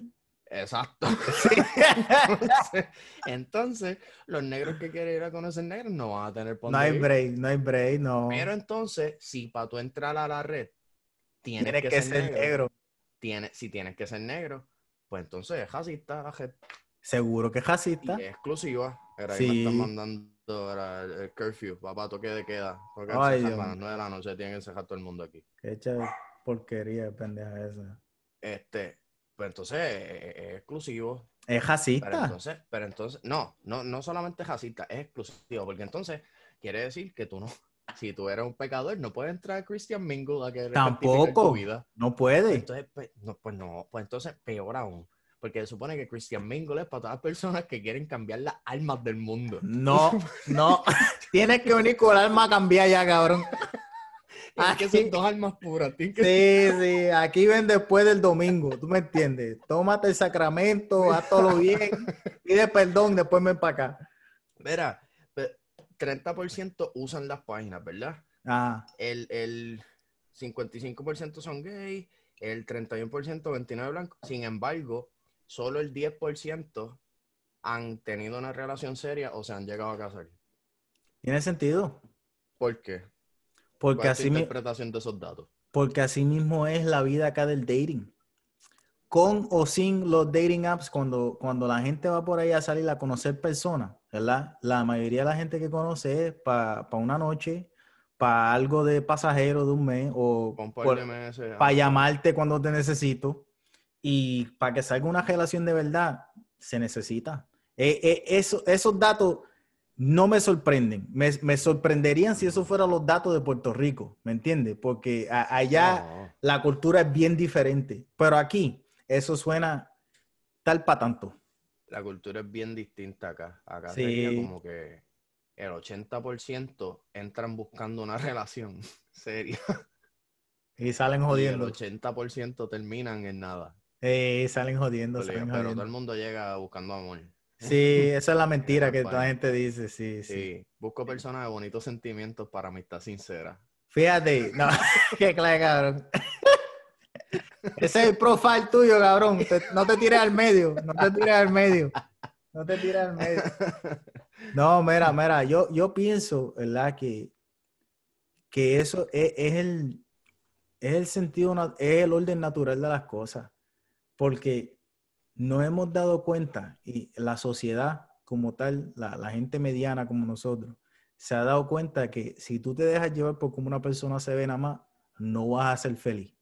Exacto. entonces, entonces, los negros que quieren ir a conocer negros no van a tener por No hay break, no hay break, no. Pero entonces, si para tú entrar a la red tienes, Tienes que, ser negro. tienes- si tienes que ser negro, pues entonces es racista la red Seguro que es y racista. es exclusiva. Era ahí Sí. me están mandando era el, el curfew, papá, toque de queda. De Ay, a las mío. 9 de la noche, tienen que cejar todo el mundo aquí. Qué echa porquería de pendeja esa. Este, pues entonces es, es exclusivo. Es Pero racista. entonces, pero entonces, no, no, no solamente es racista, es exclusivo, porque entonces quiere decir que tú no, si tú eres un pecador, no puedes entrar a Christian Mingle a que Tampoco. tu vida. No puede. Entonces, pues no, pues no, pues entonces peor aún. Porque se supone que Christian Mingle es para todas las personas que quieren cambiar las almas del mundo. No, no. Tienes que venir con el alma a cambiar ya, cabrón. Tienen que ser dos almas puras. que- Sí, sí. Aquí ven después del domingo. ¿Tú me entiendes? Tómate el sacramento, haz todo bien. Pide perdón, después ven para acá. Mira, pe- 30% usan las páginas, ¿verdad? Ah, El, el 55% son gays, el 31% 29 blancos. Sin embargo, solo el 10% han tenido una relación seria o se han llegado a casar. ¿Tiene sentido? ¿Por qué? Porque ¿Cuál es así, mi- interpretación de esos datos? porque así mismo es la vida acá del dating. Con o sin los dating apps, cuando, cuando la gente va por ahí a salir a conocer personas, ¿verdad? La mayoría de la gente que conoce es para una noche, para algo de pasajero de un mes o para llamarte cuando te necesito. Y para que salga una relación de verdad, se necesita. Eh, eh, eso, esos datos no me sorprenden. Me, me sorprenderían si esos fueran los datos de Puerto Rico, ¿me entiendes? Porque a- allá la cultura es bien diferente. Pero aquí, eso suena tal para tanto. La cultura es bien distinta acá. Acá Sí. sería como que el 80% entran buscando una relación seria. Y salen Y el jodiendo. 80% terminan en nada. Eh, salen jodiendo, Pero, salen pero todo el mundo llega buscando amor. Sí, esa es la mentira En que toda la gente dice, sí, sí. Sí, busco personas de bonitos sentimientos para amistad sincera. Fíjate, no, qué clase, cabrón. Ese es el profile tuyo, cabrón. Te- no te tires al medio, no te tires al medio. No te tires al medio. No, mira, mira, yo, yo pienso, ¿verdad? Que, que eso es, es el, es el sentido, es el orden natural de las cosas. Porque no hemos dado cuenta y la sociedad como tal, la, gente mediana como nosotros, se ha dado cuenta que si tú te dejas llevar por cómo una persona se ve nada más, no vas a ser feliz.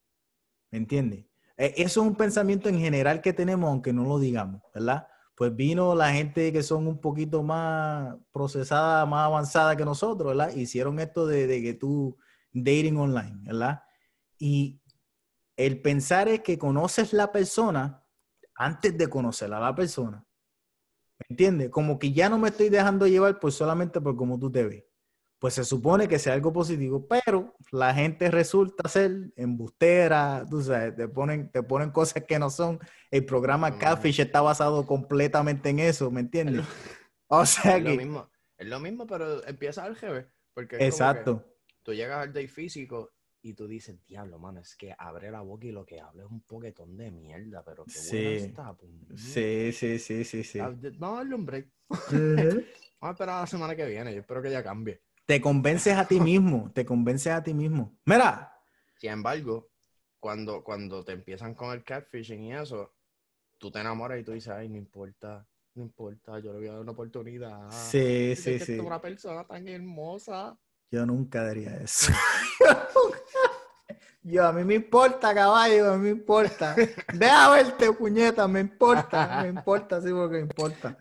¿Me entiendes? Eh, Eso es un pensamiento en general que tenemos, aunque no lo digamos, ¿verdad? Pues vino la gente que son un poquito más procesada, más avanzada que nosotros, ¿verdad? Hicieron esto de, de que tú dating online, ¿verdad? Y el pensar es que conoces la persona antes de conocer a la persona. ¿Me entiendes? Como que ya no me estoy dejando llevar pues solamente por cómo tú te ves. Pues se supone que sea algo positivo, pero la gente resulta ser embustera, tú sabes, te ponen, te ponen cosas que no son. El programa No. Catfish está basado completamente en eso, ¿me entiendes? O sea Es lo que, mismo, es lo mismo, pero empieza al revés. Porque exacto. tú llegas al day físico y tú dices, diablo, mano, es que abre la boca y lo que habla es un poquetón de mierda, pero qué Sí. buena está. puñeta. Sí, sí, sí, sí, sí. Ah, Vamos a darle un break. Vamos a esperar la semana que viene. Yo espero que ya cambie. Te convences a ti mismo, te convences a ti mismo. Mira, Sin embargo, cuando, cuando te empiezan con el catfishing y eso, tú te enamoras y tú dices, ay, no importa, no importa, yo le voy a dar una oportunidad. sí, sí, sí. es una persona tan hermosa. Yo nunca diría eso. Yo, a mí me importa, caballo, a mí me importa. Deja verte, puñeta, me importa, me importa, sí, porque me importa.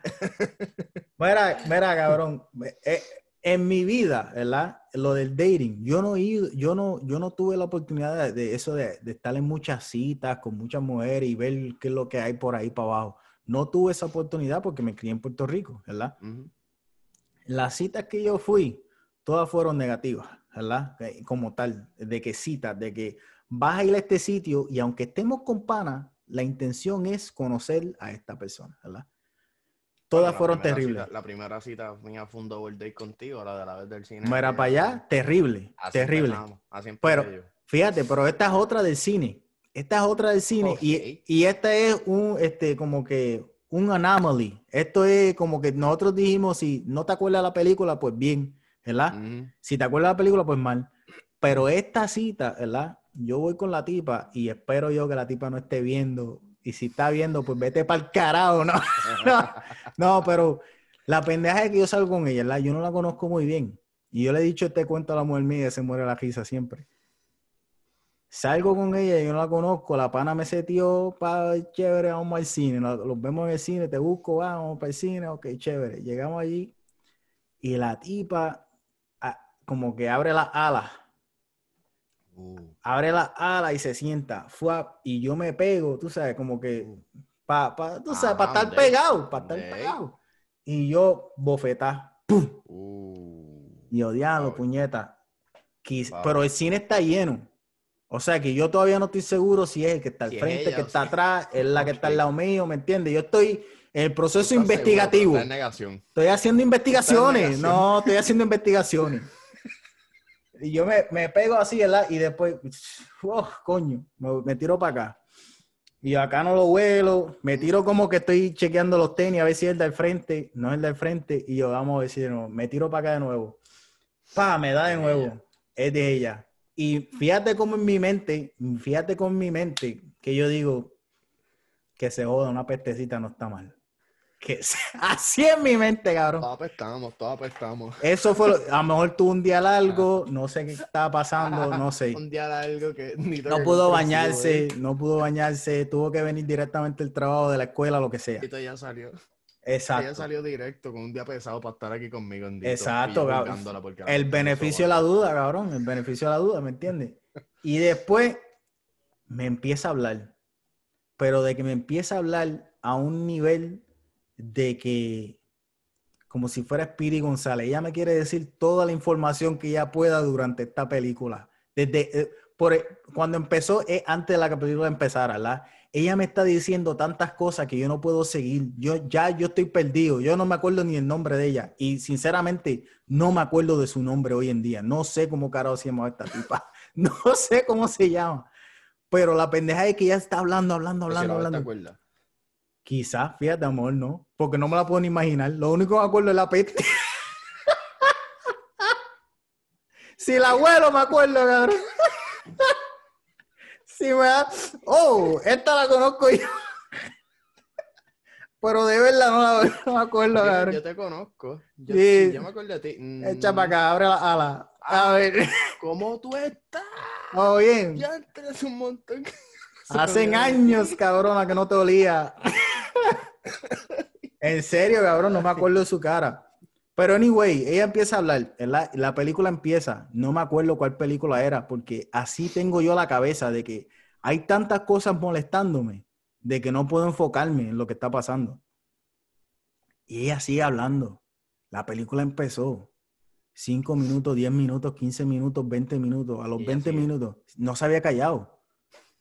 Mira, mira, cabrón, eh, en mi vida, ¿verdad? Lo del dating, yo no he ido, yo no, yo no tuve la oportunidad de, eso de, de estar en muchas citas con muchas mujeres y ver qué es lo que hay por ahí para abajo. No tuve esa oportunidad porque me crié en Puerto Rico, ¿verdad? Las citas que yo fui, todas fueron negativas, ¿verdad? Como tal, de que citas, de que vas a ir a este sitio y aunque estemos con pana, la intención es conocer a esta persona, ¿verdad? Todas La fueron terribles. cita- la primera cita mía fue un double date contigo, la de la vez del cine. Aquella. para allá, terrible, Así terrible. así Pero-. Fíjate, pero esta es otra del cine. Esta es otra del cine y, y esta es un, este, como que un anomaly. Esto es como que nosotros dijimos, si no te acuerdas de la película, pues bien, ¿verdad? Si te acuerdas de la película, pues mal. Pero esta cita, ¿verdad? Yo voy con la tipa y espero yo que la tipa no esté viendo. Y si está viendo, pues vete para el carajo, ¿no? no, no, pero la pendeja es que yo salgo con ella, ¿verdad? Yo no la conozco muy bien. Y yo le he dicho este cuento a la mujer mía y se muere la risa siempre. Salgo con ella, yo no la conozco, la pana me setió para chévere, vamos al cine, los vemos en el cine, te busco, vamos para el cine, ok, chévere. Llegamos allí y la tipa como que abre las alas, Uh, abre las alas y se sienta, fuap, y yo me pego, tú sabes, como que, pa, pa, tú sabes, para Ajá, estar pegado, para estar pegado. Y yo bofetá, ¡pum! uh. Y odiado, Wow. puñeta. Quis- Wow. Pero el cine está lleno. O sea que yo todavía no estoy seguro si es el que está al Si frente, ella que está atrás, es la que está al lado mío, ¿me entiendes? Yo estoy en el proceso seguro, investigativo. Estoy haciendo investigaciones. No, estoy haciendo investigaciones. Y yo me, me pego así, ¿verdad? Y después, oh, coño, me, me tiro para acá. Y acá no lo vuelo, me tiro como que estoy chequeando los tenis a ver si es el del frente, no es el del frente, y yo vamos a ver si de nuevo, me tiro para acá de nuevo. Pa, me da de nuevo, es de ella. Y fíjate cómo en mi mente, fíjate con mi mente, que yo digo que se joda, una pestecita no está mal. Que así en mi mente, cabrón. Todos apestamos, todos apestamos. Eso fue, lo- a lo mejor tuvo un día largo, no sé qué estaba pasando, no sé. Un día largo que ni No pudo bañarse, no pudo bañarse, tuvo que venir directamente del trabajo, de la escuela, lo que sea. Tito ya salió. Ella Exacto. salió directo con un día pesado para estar aquí conmigo en Exacto, y cabrón. El beneficio de la duda, cabrón, el beneficio de la duda, ¿me entiendes? Y después me empieza a hablar, pero de que me empieza a hablar a un nivel de que, como si fuera Speedy González, ella me quiere decir toda la información que ella pueda durante esta película. Desde, eh, por, cuando empezó, es antes de la película empezara, ¿verdad? Ella me está diciendo tantas cosas que yo no puedo seguir. Yo ya yo estoy perdido. Yo no me acuerdo ni el nombre de ella. Y sinceramente, no me acuerdo de su nombre hoy en día. No sé cómo carajo se llama esta tipa. No sé cómo se llama. Pero la pendeja es que ella está hablando, hablando, hablando, la ves, ¿Te hablando. Quizás, fíjate, amor, no. Porque no me la puedo ni imaginar. Lo único que me acuerdo es la peste. si la abuelo me acuerdo, cabrón. si me da. Oh, esta la conozco yo. Pero de verdad no, la, no me acuerdo, Yo, cabrón. yo te conozco. Yo, Sí. yo me acuerdo de ti. Mm, Echa para acá, abre la ala. A ver, ¿Cómo tú estás? todo bien. Ya tienes un montón. Hacen años, cabrona, que no te olía. En serio, cabrón, no me acuerdo de su cara. Pero anyway, ella empieza a hablar, la, la película empieza, no me acuerdo cuál película era, porque así tengo yo la cabeza de que hay tantas cosas molestándome, de que no puedo enfocarme en lo que está pasando. Y ella sigue hablando. La película empezó. 5 minutos, 10 minutos, 15 minutos, 20 minutos. A los Y ella 20 sigue. minutos no se había callado.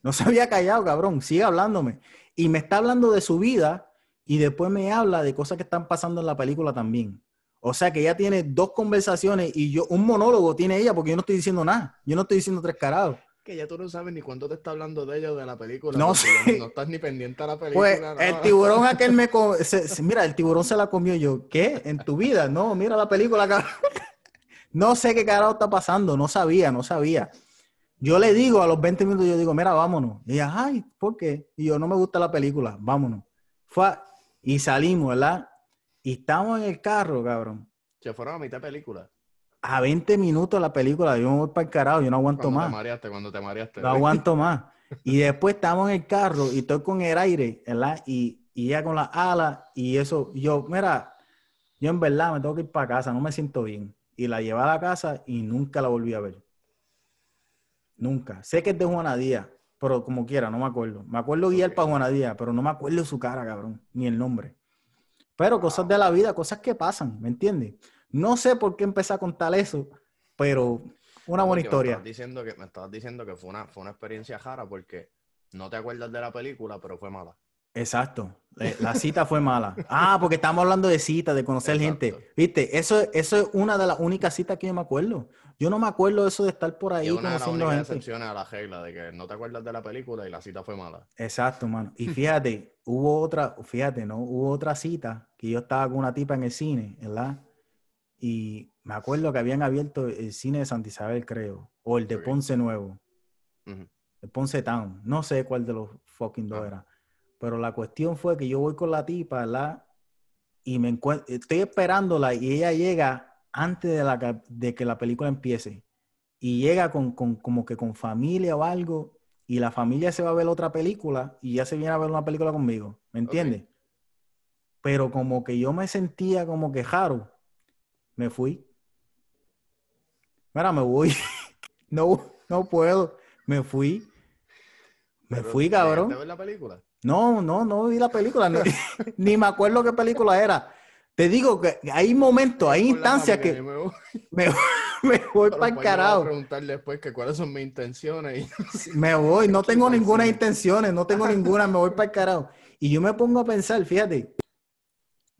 No se había callado, cabrón. Sigue hablándome. Y me está hablando de su vida y después me habla de cosas que están pasando en la película también. O sea que ella tiene dos conversaciones y yo, un monólogo tiene ella porque yo no estoy diciendo nada. Yo no estoy diciendo tres carados. Que ya tú no sabes ni cuánto te está hablando de ella o de la película. No sé. No, estás ni pendiente a la película. Pues el tiburón aquel me... se- se- mira, el tiburón se la comió yo. ¿Qué? ¿En tu vida? No, mira la película, cabrón. No sé qué carajo está pasando. No sabía, no sabía. Yo le digo a los 20 minutos, yo digo, mira, vámonos. Y ella, ay, ¿por qué? Y yo, no me gusta la película, vámonos. Fue a- y salimos, ¿verdad? Y estamos en el carro, cabrón. Se fueron a mitad de película. A 20 minutos la película, yo me voy para el carajo, yo no aguanto Cuando te más. mareaste, cuando te mareaste. No aguanto más. Y después estamos en el carro y estoy con el aire, ¿verdad? Y, y ya con las alas y eso. Yo, mira, yo en verdad me tengo que ir para casa, no me siento bien. Y la llevé a la casa y nunca la volví a ver. Nunca. Sé que es de Juana Díaz, pero como quiera, no me acuerdo. Me acuerdo guiar Ok. para Juana Díaz, pero no me acuerdo su cara, cabrón, ni el nombre. Pero cosas de la vida, cosas que pasan, ¿me entiendes? No sé por qué empecé a contar eso, pero una buena Porque historia. Me estabas diciendo que, me estabas diciendo que fue, una, fue una experiencia jara porque no te acuerdas de la película, pero fue mala. Exacto. Eh, La cita fue mala. Ah, porque estamos hablando de citas, de conocer Exacto. gente. Viste, eso, eso es una de las únicas citas que yo me acuerdo. Yo no me acuerdo de eso de estar por ahí es una de las únicas excepciones a la regla de que no te acuerdas de la película y la cita fue mala. Exacto, mano. Y fíjate, hubo otra, fíjate, ¿no? Hubo otra cita que yo estaba con una tipa en el cine, ¿verdad? Y me acuerdo que habían abierto el cine de Santa Isabel, creo, o el de. Ponce Nuevo, Ujú. el Ponce Town. No sé cuál de los fucking dos Ah. era. Pero la cuestión fue que yo voy con la tipa, ¿verdad? Y me encuentro, estoy esperándola y ella llega antes de, la, ca- de que la película empiece. Y llega con, con- como que con familia o algo. Y la familia se va a ver otra película y ya se viene a ver una película conmigo. ¿Me entiendes? Pero como que yo me sentía como que jaro, me fui. Mira, me voy. no, no puedo. Me fui. Me Pero, fui, ¿llegaste cabrón. a ver la película? No, no, no vi la película, ni, ni me acuerdo qué película era. Te digo que hay momentos, hay instancias que me voy. me, me voy Pero para el yo voy a carajo. preguntar después que cuáles son mis intenciones. y- Me voy, no tengo ninguna intenciones, no tengo ninguna, me voy para el carajo. Y yo me pongo a pensar, fíjate,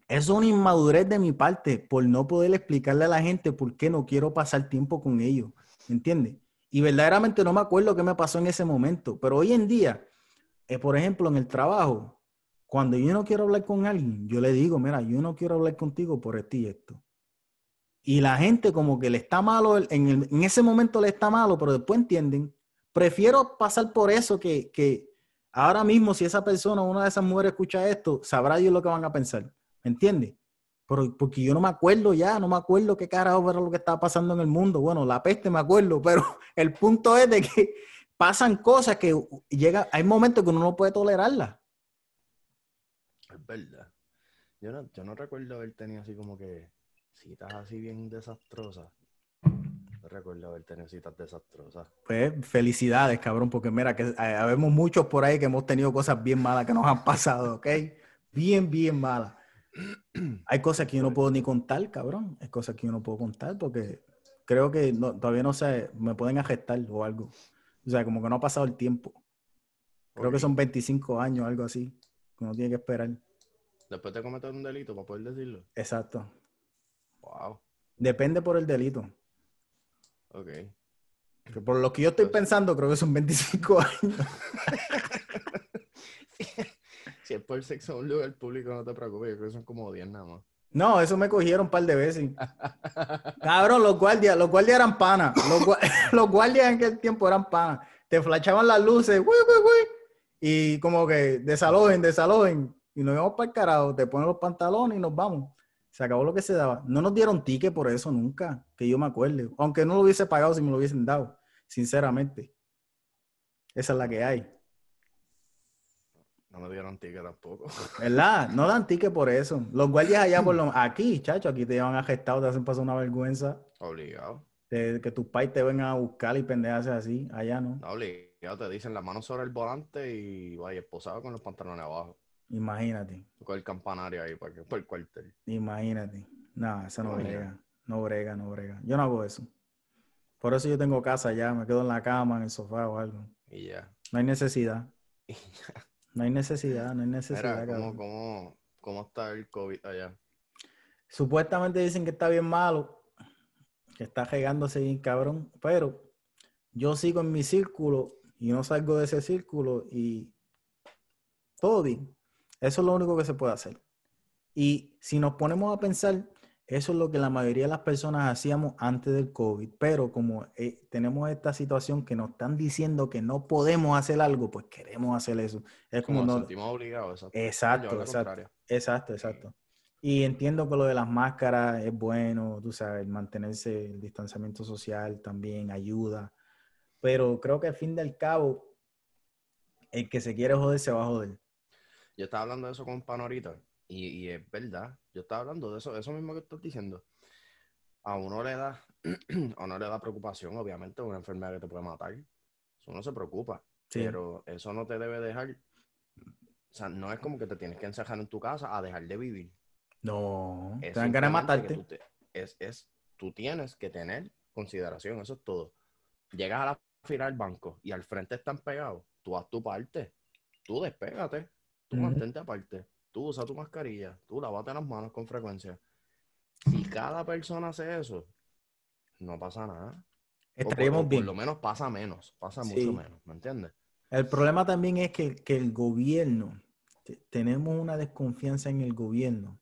es una inmadurez de mi parte por no poder explicarle a la gente por qué no quiero pasar tiempo con ellos. ¿Entiendes? Y verdaderamente no me acuerdo qué me pasó en ese momento, pero hoy en día, eh, por ejemplo, en el trabajo, cuando yo no quiero hablar con alguien, yo le digo, mira, yo no quiero hablar contigo por esto y esto. Y la gente como que le está malo, en, en ese momento le está malo, pero después entienden. Prefiero pasar por eso que, que ahora mismo si esa persona, una de esas mujeres escucha esto, sabrá Dios lo que van a pensar. ¿Me entiendes? porque yo no me acuerdo ya, no me acuerdo qué carajo era lo que estaba pasando en el mundo. Bueno, la peste me acuerdo, pero el punto es de que pasan cosas que llega, hay momentos que uno no puede tolerarlas. Es verdad. Yo no, yo no recuerdo haber tenido así como que citas así bien desastrosas. No recuerdo haber tenido citas desastrosas. Pues felicidades, cabrón, porque mira, que habemos muchos por ahí que hemos tenido cosas bien malas que nos han pasado, ¿ok? Bien, bien malas. Hay cosas que yo no puedo ni contar, cabrón. Hay cosas que yo no puedo contar porque creo que todavía no sé, me pueden afectar o algo. O sea, como que no ha pasado el tiempo. Creo que son 25 años, algo así, que uno tiene que esperar. Después de cometer un delito, para poder decirlo. Exacto. Wow. Depende por el delito. Ok. por lo que yo estoy pensando, creo que son 25 años. Si es por sexo en un lugar público, no te preocupes, yo creo que son como 10 nada más. No, eso me cogieron un par de veces. Cabrón, los guardias, los guardias eran panas. Los, guardias en aquel tiempo eran panas. Te flashaban las luces, uy, uy, uy, y como que desalojen, desalojen. Y nos íbamos para el carajo, te ponen los pantalones y nos vamos. Se acabó lo que se daba. No nos dieron ticket por eso nunca, que yo me acuerde. Aunque no lo hubiese pagado si me lo hubiesen dado, sinceramente. Esa es la que hay. No me dieron ticket tampoco. ¿Verdad? No dan ticket por eso. Los guardias allá por lo aquí, chacho, aquí te llevan arrestado, te hacen pasar una vergüenza. Obligado. De, que tus pais te vengan a buscar y pendejas así, allá no. no. Obligado, te dicen la mano sobre el volante y vaya esposado con los pantalones abajo. Imagínate. Con el campanario ahí por, por el cuartel. Imagínate. No, eso no brega. No brega, no brega. Yo no hago eso. Por eso yo tengo casa ya, me quedo en la cama, en el sofá o algo. Y ya. No hay necesidad. Y ya. No hay necesidad, no hay necesidad. ¿cómo, cómo, está el COVID allá? Supuestamente dicen que está bien malo, que está regándose bien cabrón, pero yo sigo en mi círculo y no salgo de ese círculo y todo bien. Eso es lo único que se puede hacer. Y si nos ponemos a pensar, eso es lo que la mayoría de las personas hacíamos antes del COVID, pero como eh, tenemos esta situación que nos están diciendo que no podemos hacer algo, pues queremos hacer eso. Es como, nos sentimos obligados. Exacto, exacto, exacto, exacto. Y entiendo que lo de las máscaras es bueno, tú sabes, mantenerse el distanciamiento social también ayuda, pero creo que al fin del cabo, el que se quiere joder se va a joder. Yo estaba hablando de eso con Panorita y, es verdad, yo estaba hablando de eso, eso mismo que estás diciendo. A uno le da, a uno le da preocupación, obviamente, una enfermedad que te puede matar. Uno se preocupa, pero eso no te debe dejar. O sea, no es como que te tienes que encerrar en tu casa a dejar de vivir. No, te dan ganas de matarte. es, es, tú tienes que tener consideración, eso es todo. Llegas a la fila del banco y al frente están pegados, tú haz tu parte, tú despégate, tú mantente aparte tú usa tu mascarilla, tú lavate las manos con frecuencia. Si cada persona hace eso, no pasa nada. Estaríamos bien. Por lo menos pasa menos, pasa mucho menos, ¿me entiendes? El problema también es que, el gobierno, tenemos una desconfianza en el gobierno.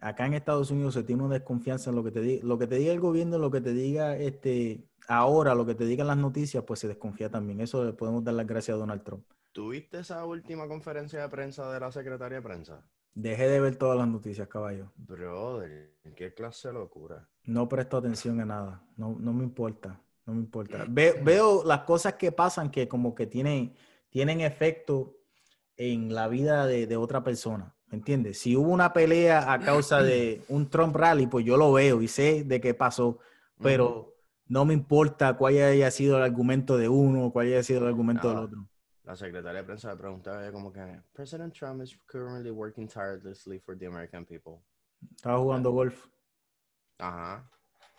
Acá en Estados Unidos se tiene una desconfianza en lo que te diga, lo que te diga el gobierno, lo que te diga este ahora, lo que te digan las noticias, pues se desconfía también. Eso le podemos dar las gracias a Donald Trump. ¿Tuviste esa última conferencia de prensa de la secretaria de prensa? Dejé de ver todas las noticias, caballo. Brother, ¿qué clase de locura? No presto atención a nada. No, no me importa. No me importa. veo las cosas que pasan que como que tienen, tienen efecto en la vida de, otra persona. ¿Me entiendes? Si hubo una pelea a causa de un Trump rally, pues yo lo veo y sé de qué pasó. Pero no me importa cuál haya sido el argumento de uno o cuál haya sido el argumento del otro la secretaria de prensa le preguntaba como que President Trump is currently working tirelessly for the American people. Estaba jugando golf. Ajá.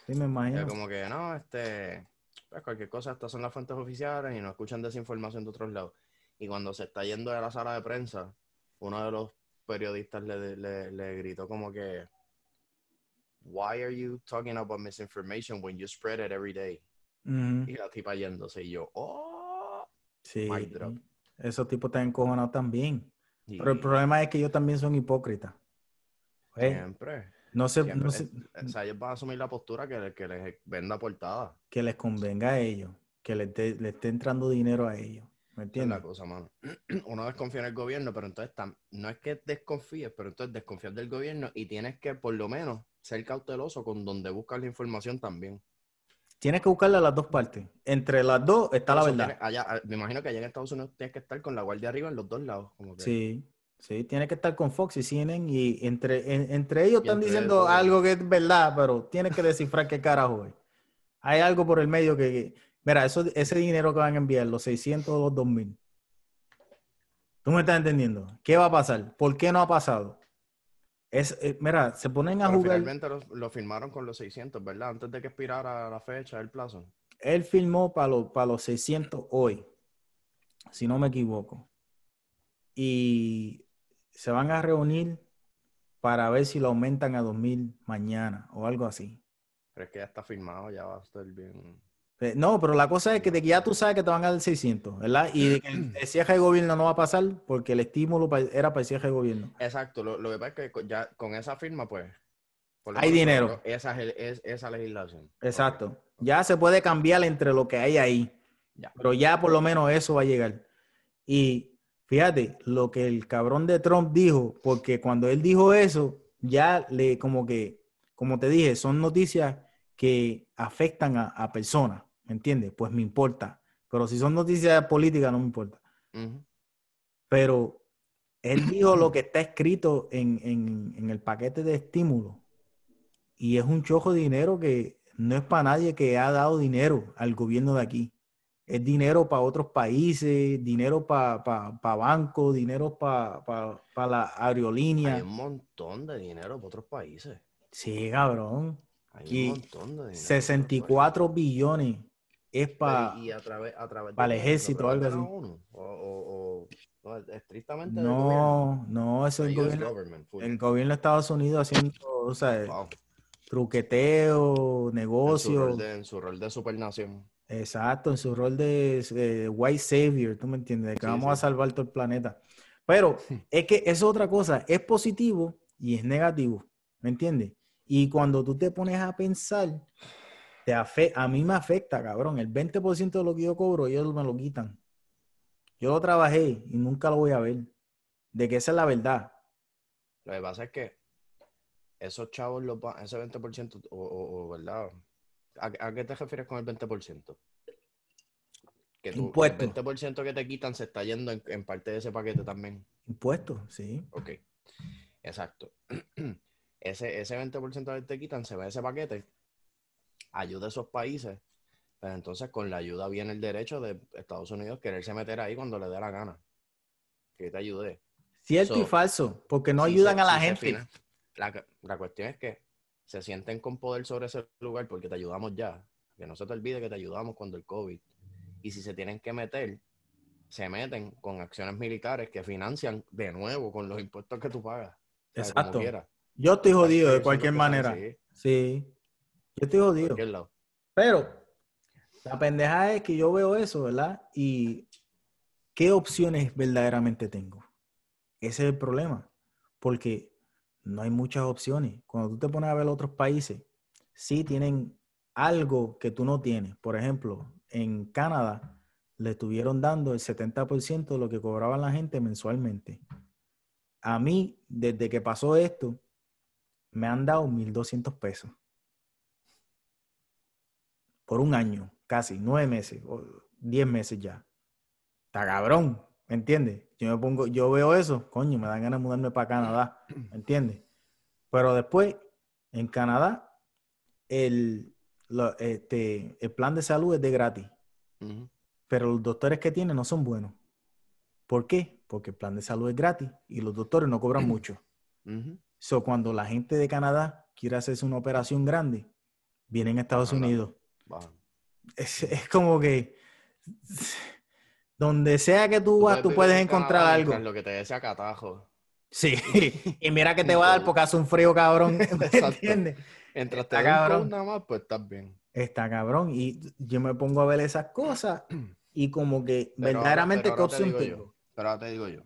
Sí, me imagino. como que no, este, pues cualquier cosa, estas son las fuentes oficiales y no escuchan desinformación de otros lados. Y cuando se está yendo de la sala de prensa, uno de los periodistas le, le, le gritó como que, why are you talking about misinformation when you spread it every day? Y la tipa yéndose y yo, oh. Sí. Mic drop. Esos tipos están encojonados también. Pero el problema es que ellos también son hipócritas. Pues, siempre. no se, siempre. no se- Es- o sea, ellos van a asumir la postura que, que les venda portada. que les convenga a ellos, que les esté, le esté entrando dinero a ellos. ¿Me Esa es la entiendes? cosa, mano. Uno desconfía en el gobierno, pero entonces tam- no es que desconfíes, pero entonces desconfías del gobierno y tienes que por lo menos ser cauteloso con donde buscas la información también. Tienes que buscarle a las dos partes. Entre las dos está la verdad. tiene- allá, me imagino que allá en Estados Unidos tienes que estar con la guardia arriba en los dos lados. Como que, Sí, sí, tiene que estar con Fox y CNN y entre, en- entre ellos Y están entre diciendo algo que es verdad, pero tienes que descifrar qué carajo es. Hay algo por el medio que, que- mira, eso, ese dinero que van a enviar, los 600 o los 2000. ¿Tú me estás entendiendo? ¿Qué va a pasar? ¿Por qué no ha pasado? Es, eh, mira, se ponen a Pero jugar. finalmente lo, lo firmaron con los 600, ¿verdad? Antes de que expirara la fecha, el plazo. Él firmó para los, para los 600 hoy, si no me equivoco. Y se van a reunir para ver si lo aumentan a 2000 mañana o algo así. Pero es que ya está firmado, ya va a estar bien. Eh, No, pero la cosa es que, de que ya tú sabes que te van a dar 600, ¿verdad? Y de que el, el cierre de gobierno no va a pasar porque el estímulo pa- era para el cierre de gobierno. Exacto, lo, lo que pasa es que ya con esa firma, pues. Hay dinero. Esa, es- es- esa legislación. Exacto. Ya se puede cambiar entre lo que hay ahí. Ya. Pero ya por lo menos eso va a llegar. Y fíjate, lo que el cabrón de Trump dijo, porque cuando él dijo eso, ya le como que, como te dije, son noticias que afectan a, a personas, ¿me entiendes? Pues me importa. Pero si son noticias políticas, no me importa. Pero él dijo lo que está escrito en, en- en el paquete de estímulo. Y es un chojo de dinero que no es para nadie que ha dado dinero al gobierno de aquí. Es dinero para otros países, dinero para bancos, dinero para la aerolínea. Hay un montón de dinero para otros países. Sí, cabrón. Hay un montón de dinero. para otros 64 billones es para... Y a través, a través para el ejército o algo así. O, o- estrictamente. No, no, eso es el gobierno, el gobierno de Estados Unidos haciendo, o sea, Wow. truqueteo, En su, negocio. de, en su rol de supernación. Exacto, en su rol de white savior, ¿tú me entiendes? De que Sí, vamos a salvar todo el planeta. Pero es que es otra cosa, es positivo y es negativo, ¿me entiendes? Y cuando tú te pones a pensar, te afe- a mí me afecta, cabrón. El 20% de lo que yo cobro, ellos me lo quitan. Yo lo trabajé y nunca lo voy a ver. De que esa es la verdad. Lo que pasa es que esos chavos, va- ese 20%, o, o- o, ¿verdad? ¿A, a qué te refieres con el 20%? Que tú, Impuesto. el 20% que te quitan se está yendo en, en parte de ese paquete también. Impuestos, sí. Ok, exacto. Ese, ese 20% que te quitan se va a ese paquete, ayuda a esos países, pero entonces con la ayuda viene el derecho de Estados Unidos quererse meter ahí cuando le dé la gana. Que te ayude. Cierto y So, falso, porque no Si ayudan se- a la si gente. la, la cuestión es que se sienten con poder sobre ese lugar porque te ayudamos ya. Que no se te olvide que te ayudamos cuando el COVID. Y si se tienen que meter, se meten con acciones militares que financian de nuevo con los impuestos que tú pagas. Exacto. Yo estoy jodido de cualquier manera. sí, Sí, yo estoy jodido. lado. Pero la pendejada es que yo veo eso, ¿verdad? Y ¿qué opciones verdaderamente tengo? Ese es el problema, porque no hay muchas opciones. Cuando tú te pones a ver otros países, sí tienen algo que tú no tienes. Por ejemplo, en Canadá le estuvieron dando el 70% de lo que cobraba la gente mensualmente. A mí, desde que pasó esto, me han dado 1.200 pesos por un año, casi nueve meses, o diez meses ya. Está cabrón, ¿me entiendes? Yo me pongo, yo veo eso, coño, me dan ganas de mudarme para Canadá, ¿me entiendes? Pero después, en Canadá, el, lo- este, el plan de salud es de gratis, pero los doctores que tienen no son buenos. ¿Por qué? Porque el plan de salud es gratis y los doctores no cobran mucho. Ujú. So, cuando la gente de Canadá quiere hacerse una operación grande, vienen a Estados. Unidos. Es, es como que donde sea que tú vas, tú puedes en encontrar algo. Lo que te dé ese catajo. Sí, y mira que te va a dar porque hace un frío cabrón, ¿me entiendes? Mientras Está cabrón. nada más, pues estás bien. Está cabrón. Y yo me pongo a ver esas cosas y como que Pero verdaderamente pero ahora te digo yo, Pero ahora te digo yo,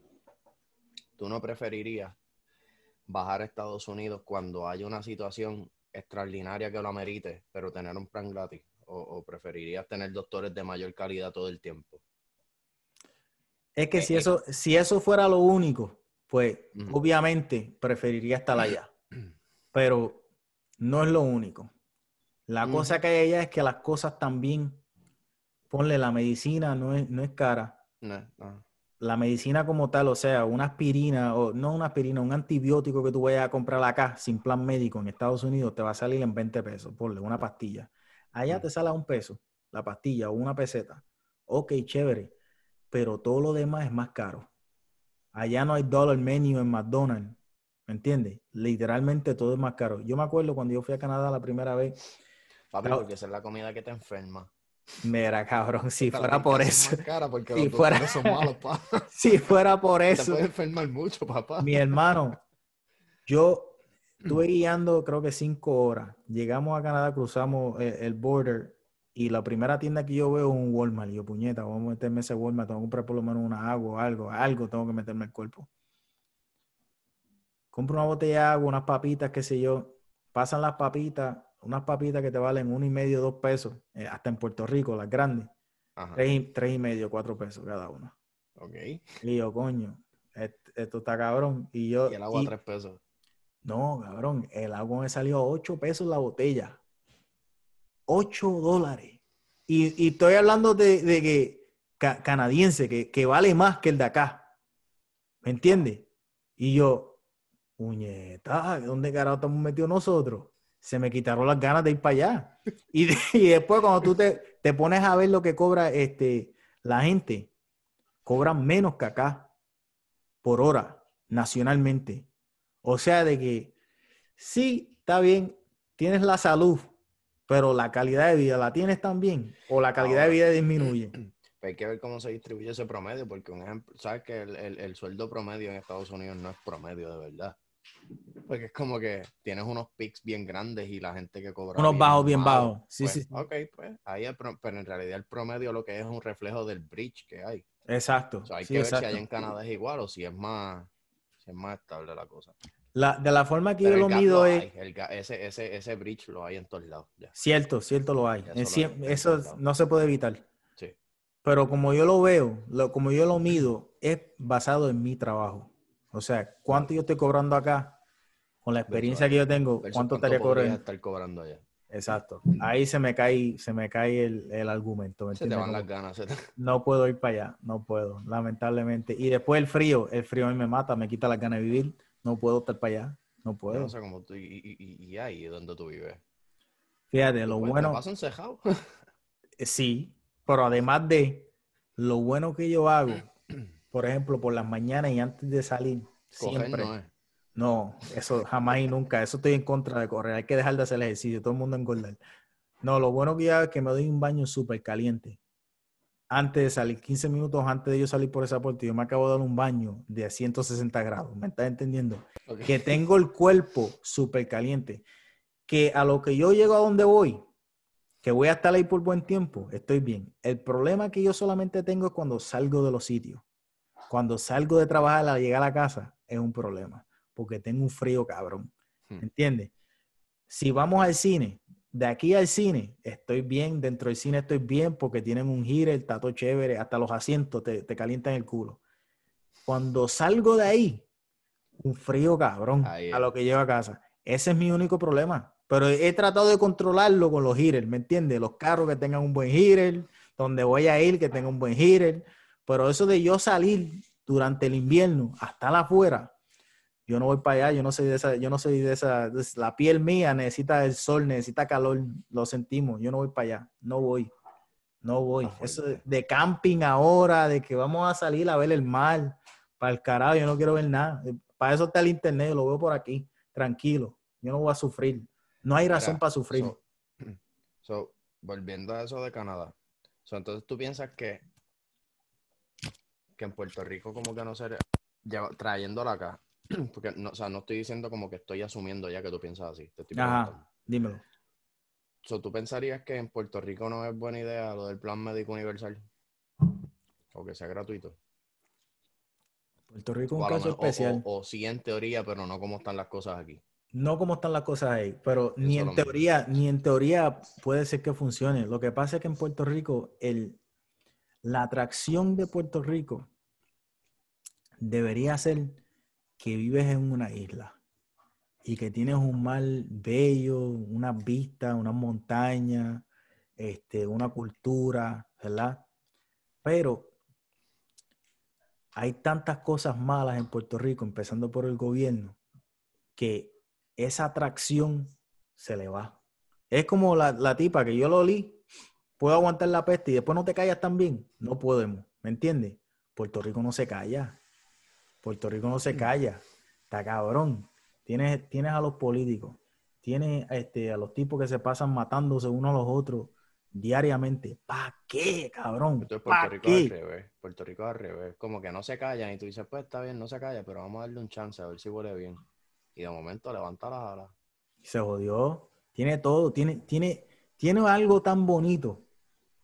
¿tú no preferirías bajar a Estados Unidos cuando haya una situación extraordinaria que lo amerite, pero tener un plan gratis? ¿O, o preferirías tener doctores de mayor calidad todo el tiempo? Es que Eh, si eh. eso, si eso fuera lo único, pues obviamente preferiría estar allá. Pero no es lo único. La cosa que hay allá es que las cosas también, ponle la medicina, no es, no es cara. No, no. La medicina como tal, o sea, una aspirina, o no una aspirina, un antibiótico que tú vayas a comprar acá sin plan médico en Estados Unidos te va a salir en 20 pesos, ponle una pastilla. Allá te sale a un peso la pastilla o una peseta. Ok, chévere, pero todo lo demás es más caro. Allá no hay dollar menu en McDonald's, ¿me entiendes? Literalmente todo es más caro. Yo me acuerdo cuando yo fui a Canadá la primera vez, Papi, porque esa es la comida que te enferma. mira, cabrón, si fuera por eso, Si fuera- son malos, si fuera por Te eso, puedes enfermar mucho, papá. mi hermano, yo estuve guiando creo que cinco horas. Llegamos a Canadá, cruzamos eh, el border y la primera tienda que yo veo es un Walmart. Y yo, puñeta, vamos a meterme ese Walmart, tengo que comprar por lo menos una agua, algo, algo tengo que meterme al cuerpo. Compro una botella de agua, unas papitas, qué sé yo. Pasan las papitas, unas papitas que te valen uno y medio, dos pesos, eh, hasta en Puerto Rico, las grandes, Ajá. tres y, tres y medio, cuatro pesos cada una. Ok. Y yo, coño, est- esto está cabrón. Y yo, Y el agua y- a tres pesos. No, cabrón, el agua me salió a 8 pesos la botella. 8 dólares. Y, y estoy hablando de, de que ca- canadiense, que, que vale más que el de acá. ¿Me entiendes? Y yo, puñeta, ¿dónde carajo estamos metidos nosotros? Se me quitaron las ganas de ir para allá. Y, y después cuando tú te, te pones a ver lo que cobra este, la gente, cobran menos que acá por hora, nacionalmente. O sea, de que sí, está bien, tienes la salud, pero la calidad de vida la tienes también, o la calidad de vida disminuye. Pues hay que ver cómo se distribuye ese promedio, porque un ejemplo, sabes que el, el- el sueldo promedio en Estados Unidos no es promedio de verdad. Porque es como que tienes unos picks bien grandes y la gente que cobra. Unos bajos bien bajos. Sí, pues, sí, sí. Ok, pues ahí el pro- pero en realidad el promedio lo que es un reflejo del bridge que hay. Exacto. O sea, hay sí, que ver exacto. si allá en Canadá es igual o si es más, es más estable la cosa. La- de la forma que Pero yo lo mido lo es el ese, ese, ese bridge lo hay en todos lados. ya. cierto, cierto lo hay. Eso lo hay, no se puede evitar. Sí. Pero como yo lo veo, lo- como yo lo mido, es basado en mi trabajo. O sea, cuánto yo estoy cobrando acá, con la experiencia que yo tengo, cuánto cuánto estaría cobrando. estar cobrando allá. Exacto. Ahí se me cae, se me cae el, el argumento. ¿me Se te van las ganas. te- No puedo ir para allá, no puedo, lamentablemente. Y después el frío, el frío a mí me mata, me quita las ganas de vivir. No puedo estar para allá, no puedo. no sé cómo tú, y, y, y- ahí donde tú vives. Fíjate, lo Pues, bueno, ¿Te paso encejado? eh, sí, pero además de lo bueno que yo hago, por ejemplo, por las mañanas y antes de salir, Coger siempre. no es. No, eso jamás y nunca. Eso estoy en contra de correr. Hay que dejar de hacer ejercicio. Todo el mundo engordar. No, lo bueno que hago es que me doy un baño súper caliente. Antes de salir, 15 minutos antes de yo salir por esa puerta, yo me acabo de dar un baño de 160 grados. ¿Me estás entendiendo? Que tengo el cuerpo súper caliente. Que a lo que yo llego a donde voy, que voy a estar ahí por buen tiempo, estoy bien. El problema que yo solamente tengo es cuando salgo de los sitios. Cuando salgo de trabajar al llegar a la casa, es un problema. Porque tengo un frío cabrón. Hmm. ¿Entiendes? Si vamos al cine, de aquí al cine, estoy bien. Dentro del cine estoy bien porque tienen un heater, está todo chévere. Hasta los asientos te, te calientan el culo. Cuando salgo de ahí, un frío cabrón Ahí a lo que llevo a casa. Ese es mi único problema. Pero he tratado de controlarlo con los heaters, ¿me entiendes? Los carros que tengan un buen heater, donde voy a ir que tenga un buen heater. Pero eso de yo salir durante el invierno hasta la afuera, yo no voy para allá, yo no soy de esa, yo no soy de esa, la piel mía necesita el sol, necesita calor, lo sentimos, yo no voy para allá, no voy, no voy. Está Eso de, camping ahora, de que vamos a salir a ver el mar, para el carajo, yo no quiero ver nada. Eh, Para eso está el internet, lo veo por aquí, tranquilo, yo no voy a sufrir. No hay razón Mira, para sufrir. So, so, volviendo a eso de Canadá. So, entonces tú piensas que, que en Puerto Rico como que no lleva- trayéndola acá, porque no, o sea, no estoy diciendo como que estoy asumiendo ya que tú piensas así. Te estoy Ajá, preguntando. dímelo. So, ¿Tú pensarías que en Puerto Rico no es buena idea lo del plan médico universal? O que sea gratuito. Puerto Rico es un caso especial. o- o sí en teoría, pero no como están las cosas aquí. No como están las cosas ahí, pero ni Eso en mismo. teoría, ni en teoría puede ser que funcione. Lo que pasa es que en Puerto Rico, el, la atracción de Puerto Rico debería ser que vives en una isla y que tienes un mar bello, unas vistas, unas montañas, este, una cultura, ¿verdad? Pero hay tantas cosas malas en Puerto Rico, empezando por el gobierno, que esa atracción se le va. Es como la, la tipa que yo lo olí, puedo aguantar la peste y después no te callas también. No podemos, ¿me entiendes? Puerto Rico no se calla. Puerto Rico no se calla. Está cabrón. Tienes, tienes a los políticos, tienes este, a los tipos que se pasan matándose unos a los otros diariamente. ¿Para qué, cabrón? Puerto ¿Para Rico es al qué? revés. Puerto Rico al revés. Como que no se callan y tú dices, pues está bien, no se calla, pero vamos a darle un chance a ver si huele bien. Y de momento levanta las alas. Se jodió. Tiene todo. Tiene, tiene, tiene algo tan bonito.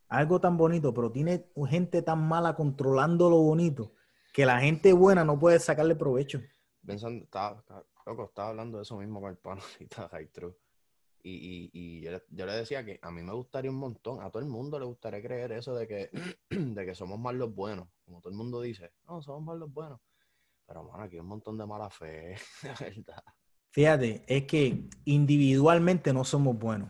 Algo tan bonito, pero tiene gente tan mala controlando lo bonito que la gente buena no puede sacarle provecho. Pensando, estaba, estaba- loco, estaba hablando de eso mismo con el pan ahorita, High True. Y, y, y yo, le, yo le decía que a mí me gustaría un montón, a todo el mundo le gustaría creer eso de que, de que somos más los buenos, como todo el mundo dice, no, somos más los buenos. Pero, mano, aquí hay un montón de mala fe, de verdad. Fíjate, es que individualmente no somos buenos.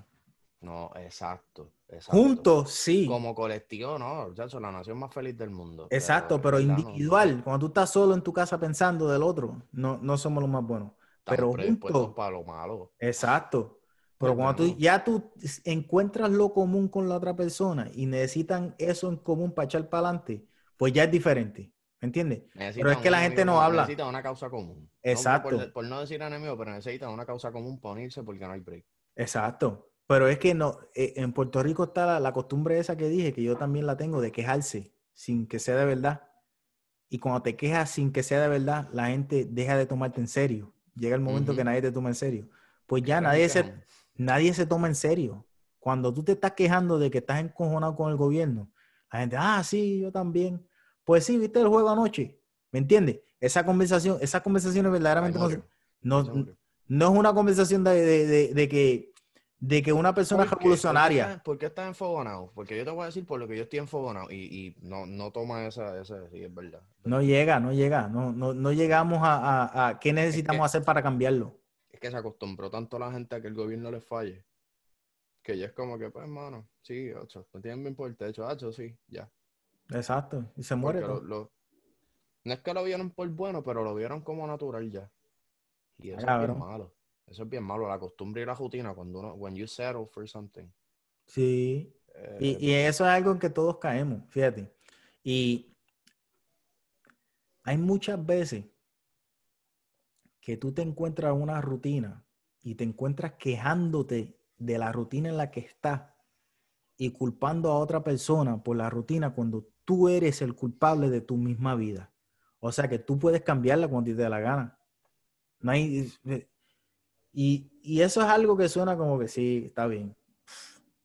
No, exacto, exacto. Juntos, sí. Como colectivo, no, la nación más feliz del mundo. Exacto, pero no- individual, cuando tú estás solo en tu casa pensando del otro, no, no somos los más buenos. estamos Pero juntos, para lo malo. exacto. Pero cuando tú pero ya tú encuentras lo común con la otra persona y necesitan eso en común para echar para adelante, pues ya es diferente. ¿Me entiendes? Necesitan es que la gente no habla. Necesitan una causa común. No, Exacto. por, por no decir enemigo, pero necesitan una causa común para unirse porque no hay break. Exacto. Pero es que no, eh, en Puerto Rico está la, la costumbre esa que dije, que yo también la tengo, de quejarse sin que sea de verdad. Y cuando te quejas sin que sea de verdad, la gente deja de tomarte en serio. Llega el momento que nadie te toma en serio. Pues ya nadie se, nadie se toma en serio. Cuando tú te estás quejando de que estás encojonado con el gobierno, la gente, ah, sí, yo también. Pues sí, viste el juego anoche. ¿Me entiendes? Esa conversación, esas conversaciones verdaderamente no, no, no es una conversación de, de- de- de que, de que una persona es ¿Por revolucionaria. ¿Por qué, estás- enfogonado? Porque yo te voy a decir por lo que yo estoy enfogonado y, y no, no toma esa, esa, sí, es verdad. No llega, no llega. No, no, no llegamos a, a- a qué necesitamos hacer para cambiarlo. Es que se acostumbró tanto la gente a que el gobierno les falle, que ya es como que, pues, hermano, sí, ocho, me tienen bien por el techo, ocho, sí, ya. Exacto. Y se muere lo- lo- no es que lo vieron por bueno, pero lo vieron como natural ya. Y eso es bien malo. Eso es bien malo, la costumbre y la rutina cuando uno, when you settle for something. Sí. eh, Y, y eso es algo en que todos caemos, fíjate. Y hay muchas veces que tú te encuentras en una rutina y te encuentras quejándote de la rutina en la que estás y culpando a otra persona por la rutina cuando tú eres el culpable de tu misma vida. O sea que tú puedes cambiarla cuando te dé la gana. No hay, y, y eso es algo que suena como que sí, está bien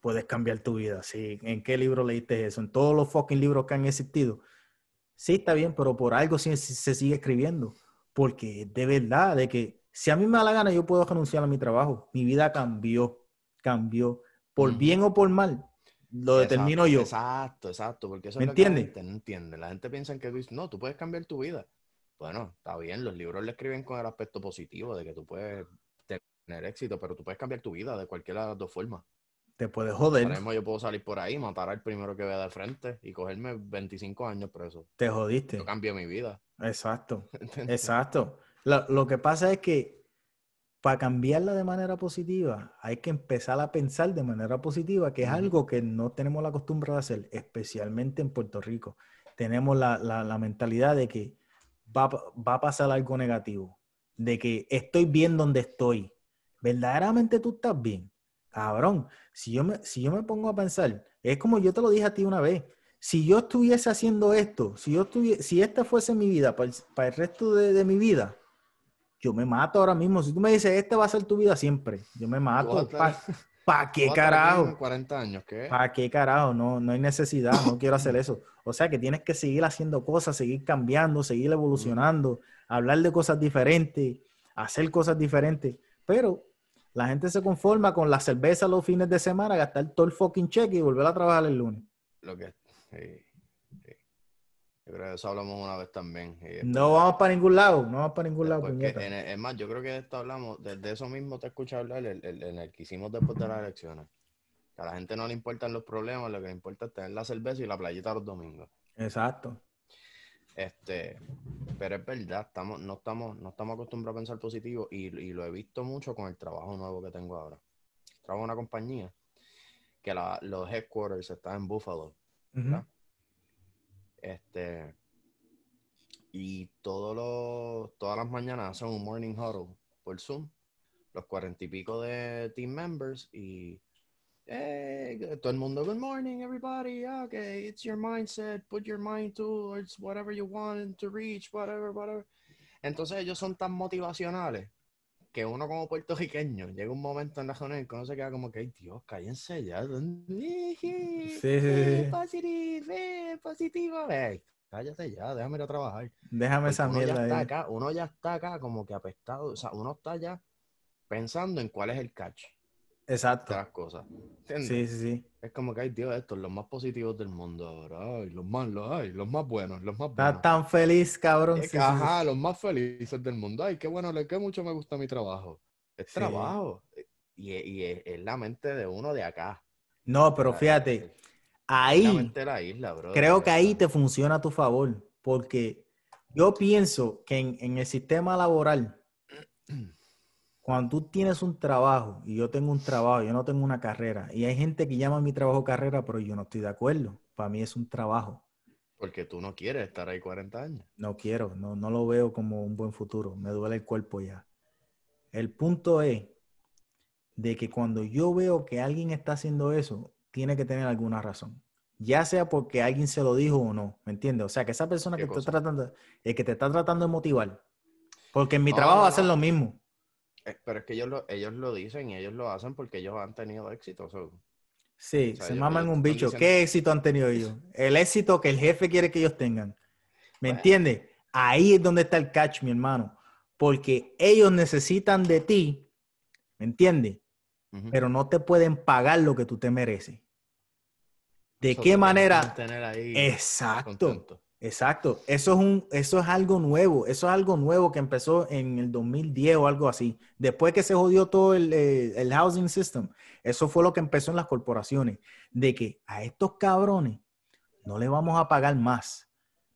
puedes cambiar tu vida. Sí, ¿en qué libro leíste eso? En todos los fucking libros que han existido. Sí, está bien, pero por algo sí se, se sigue escribiendo. Porque de verdad, de que si a mí me da la gana, yo puedo renunciar a mi trabajo. Mi vida cambió, cambió. Por bien o por mal, lo determino yo. Exacto, exacto, porque eso ¿Me es que la gente no entiende. La gente piensa que tú no, tú puedes cambiar tu vida. Bueno, está bien, los libros le escriben con el aspecto positivo de que tú puedes tener éxito, pero tú puedes cambiar tu vida de cualquiera de las dos formas. Te puedes Ahora joder, mismo yo puedo salir por ahí, matar al primero que vea de frente y cogerme 25 años preso. te jodiste. Yo cambié mi vida. Exacto. Exacto. Lo, lo que pasa es que para cambiarla de manera positiva, hay que empezar a pensar de manera positiva, que es algo que no tenemos la costumbre de hacer, especialmente en Puerto Rico. Tenemos la, la- la mentalidad de que va, va a pasar algo negativo, de que estoy bien donde estoy. ¿Verdaderamente tú estás bien? Cabrón, si yo me, si yo me pongo a pensar, es como yo te lo dije a ti una vez, si yo estuviese haciendo esto, si yo estuviese, si esta fuese mi vida para el, para el resto de, de mi vida, yo me mato ahora mismo. Si tú me dices, este va a ser tu vida siempre, yo me mato. ¿Para qué carajo? 40 años, ¿qué? ¿Para qué carajo? No, no hay necesidad, no quiero hacer eso. O sea que tienes que seguir haciendo cosas, seguir cambiando, seguir evolucionando, hablar de cosas diferentes, hacer cosas diferentes. Pero la gente se conforma con la cerveza los fines de semana, gastar todo el fucking cheque y volver a trabajar el lunes. Lo que, Yo creo que eso hablamos una vez también. no vamos para ningún lado, no vamos para ningún lado. es más, yo creo que de esto hablamos, desde eso mismo te escuché hablar en el, que hicimos después de las elecciones. a la gente no le importan los problemas, lo que le importa es tener la cerveza y la playita los domingos. Exacto. Este, pero es verdad, estamos, no, estamos, no estamos acostumbrados a pensar positivo y, y, lo he visto mucho con el trabajo nuevo que tengo ahora. Trabajo en una compañía que los headquarters están en Buffalo. Este, y todos los, todas las mañanas hacen un morning huddle por Zoom, los cuarenta y pico de team members y todo el mundo, good morning, everybody. Okay, it's your mindset. Put your mind towards whatever you want to reach, whatever, whatever. Entonces ellos son tan motivacionales que uno como puertorriqueño llega un momento en la zona en que uno se queda como que, ay Dios, cállense ya. Sí, sí, sí. Positivo, positivo. cállate ya, déjame ir a trabajar. Déjame esa mierda. acá, uno ya está acá como que apestado, o sea, uno está ya pensando en cuál es el catch. Exacto. las cosas. Sí, sí, sí. Es como que hay, Dios, estos, los más positivos del mundo ahora. Ay, los más, los, ay, los más buenos, los más buenos. Estás tan feliz, cabrón. ajá, los más felices del mundo. Ay, qué bueno, qué mucho me gusta mi trabajo. Es trabajo. Y, y es, la mente de uno de acá. No, pero fíjate, ahí. la isla, bro. Creo que ahí te funciona a tu favor. Porque yo pienso que en, en el sistema laboral cuando tú tienes un trabajo y yo tengo un trabajo, yo no tengo una carrera, y hay gente que llama a mi trabajo carrera, pero yo no estoy de acuerdo. Para mí es un trabajo. Porque tú no quieres estar ahí 40 años. No quiero, no, no lo veo como un buen futuro. Me duele el cuerpo ya. El punto es de que cuando yo veo que alguien está haciendo eso, tiene que tener alguna razón. Ya sea porque alguien se lo dijo o no, ¿me entiendes? O sea, que esa persona que está tratando, el que te está tratando de motivar. Porque en mi trabajo va a ser lo mismo. Eh, pero es que ellos lo, ellos lo dicen y ellos lo hacen porque ellos han tenido éxito. sí, se maman un bicho. ¿Qué éxito han tenido ellos? El éxito que el jefe quiere que ellos tengan. ¿Me entiendes? Ahí es donde está el catch, mi hermano. Porque ellos necesitan de ti, ¿me entiendes? Pero no te pueden pagar lo que tú te mereces. ¿De qué manera? Exacto. Exacto, eso es, un, eso es algo nuevo, eso es algo nuevo que empezó en el 2010 o algo así. Después que se jodió todo el, eh, el, housing system, eso fue lo que empezó en las corporaciones, de que a estos cabrones no le vamos a pagar más,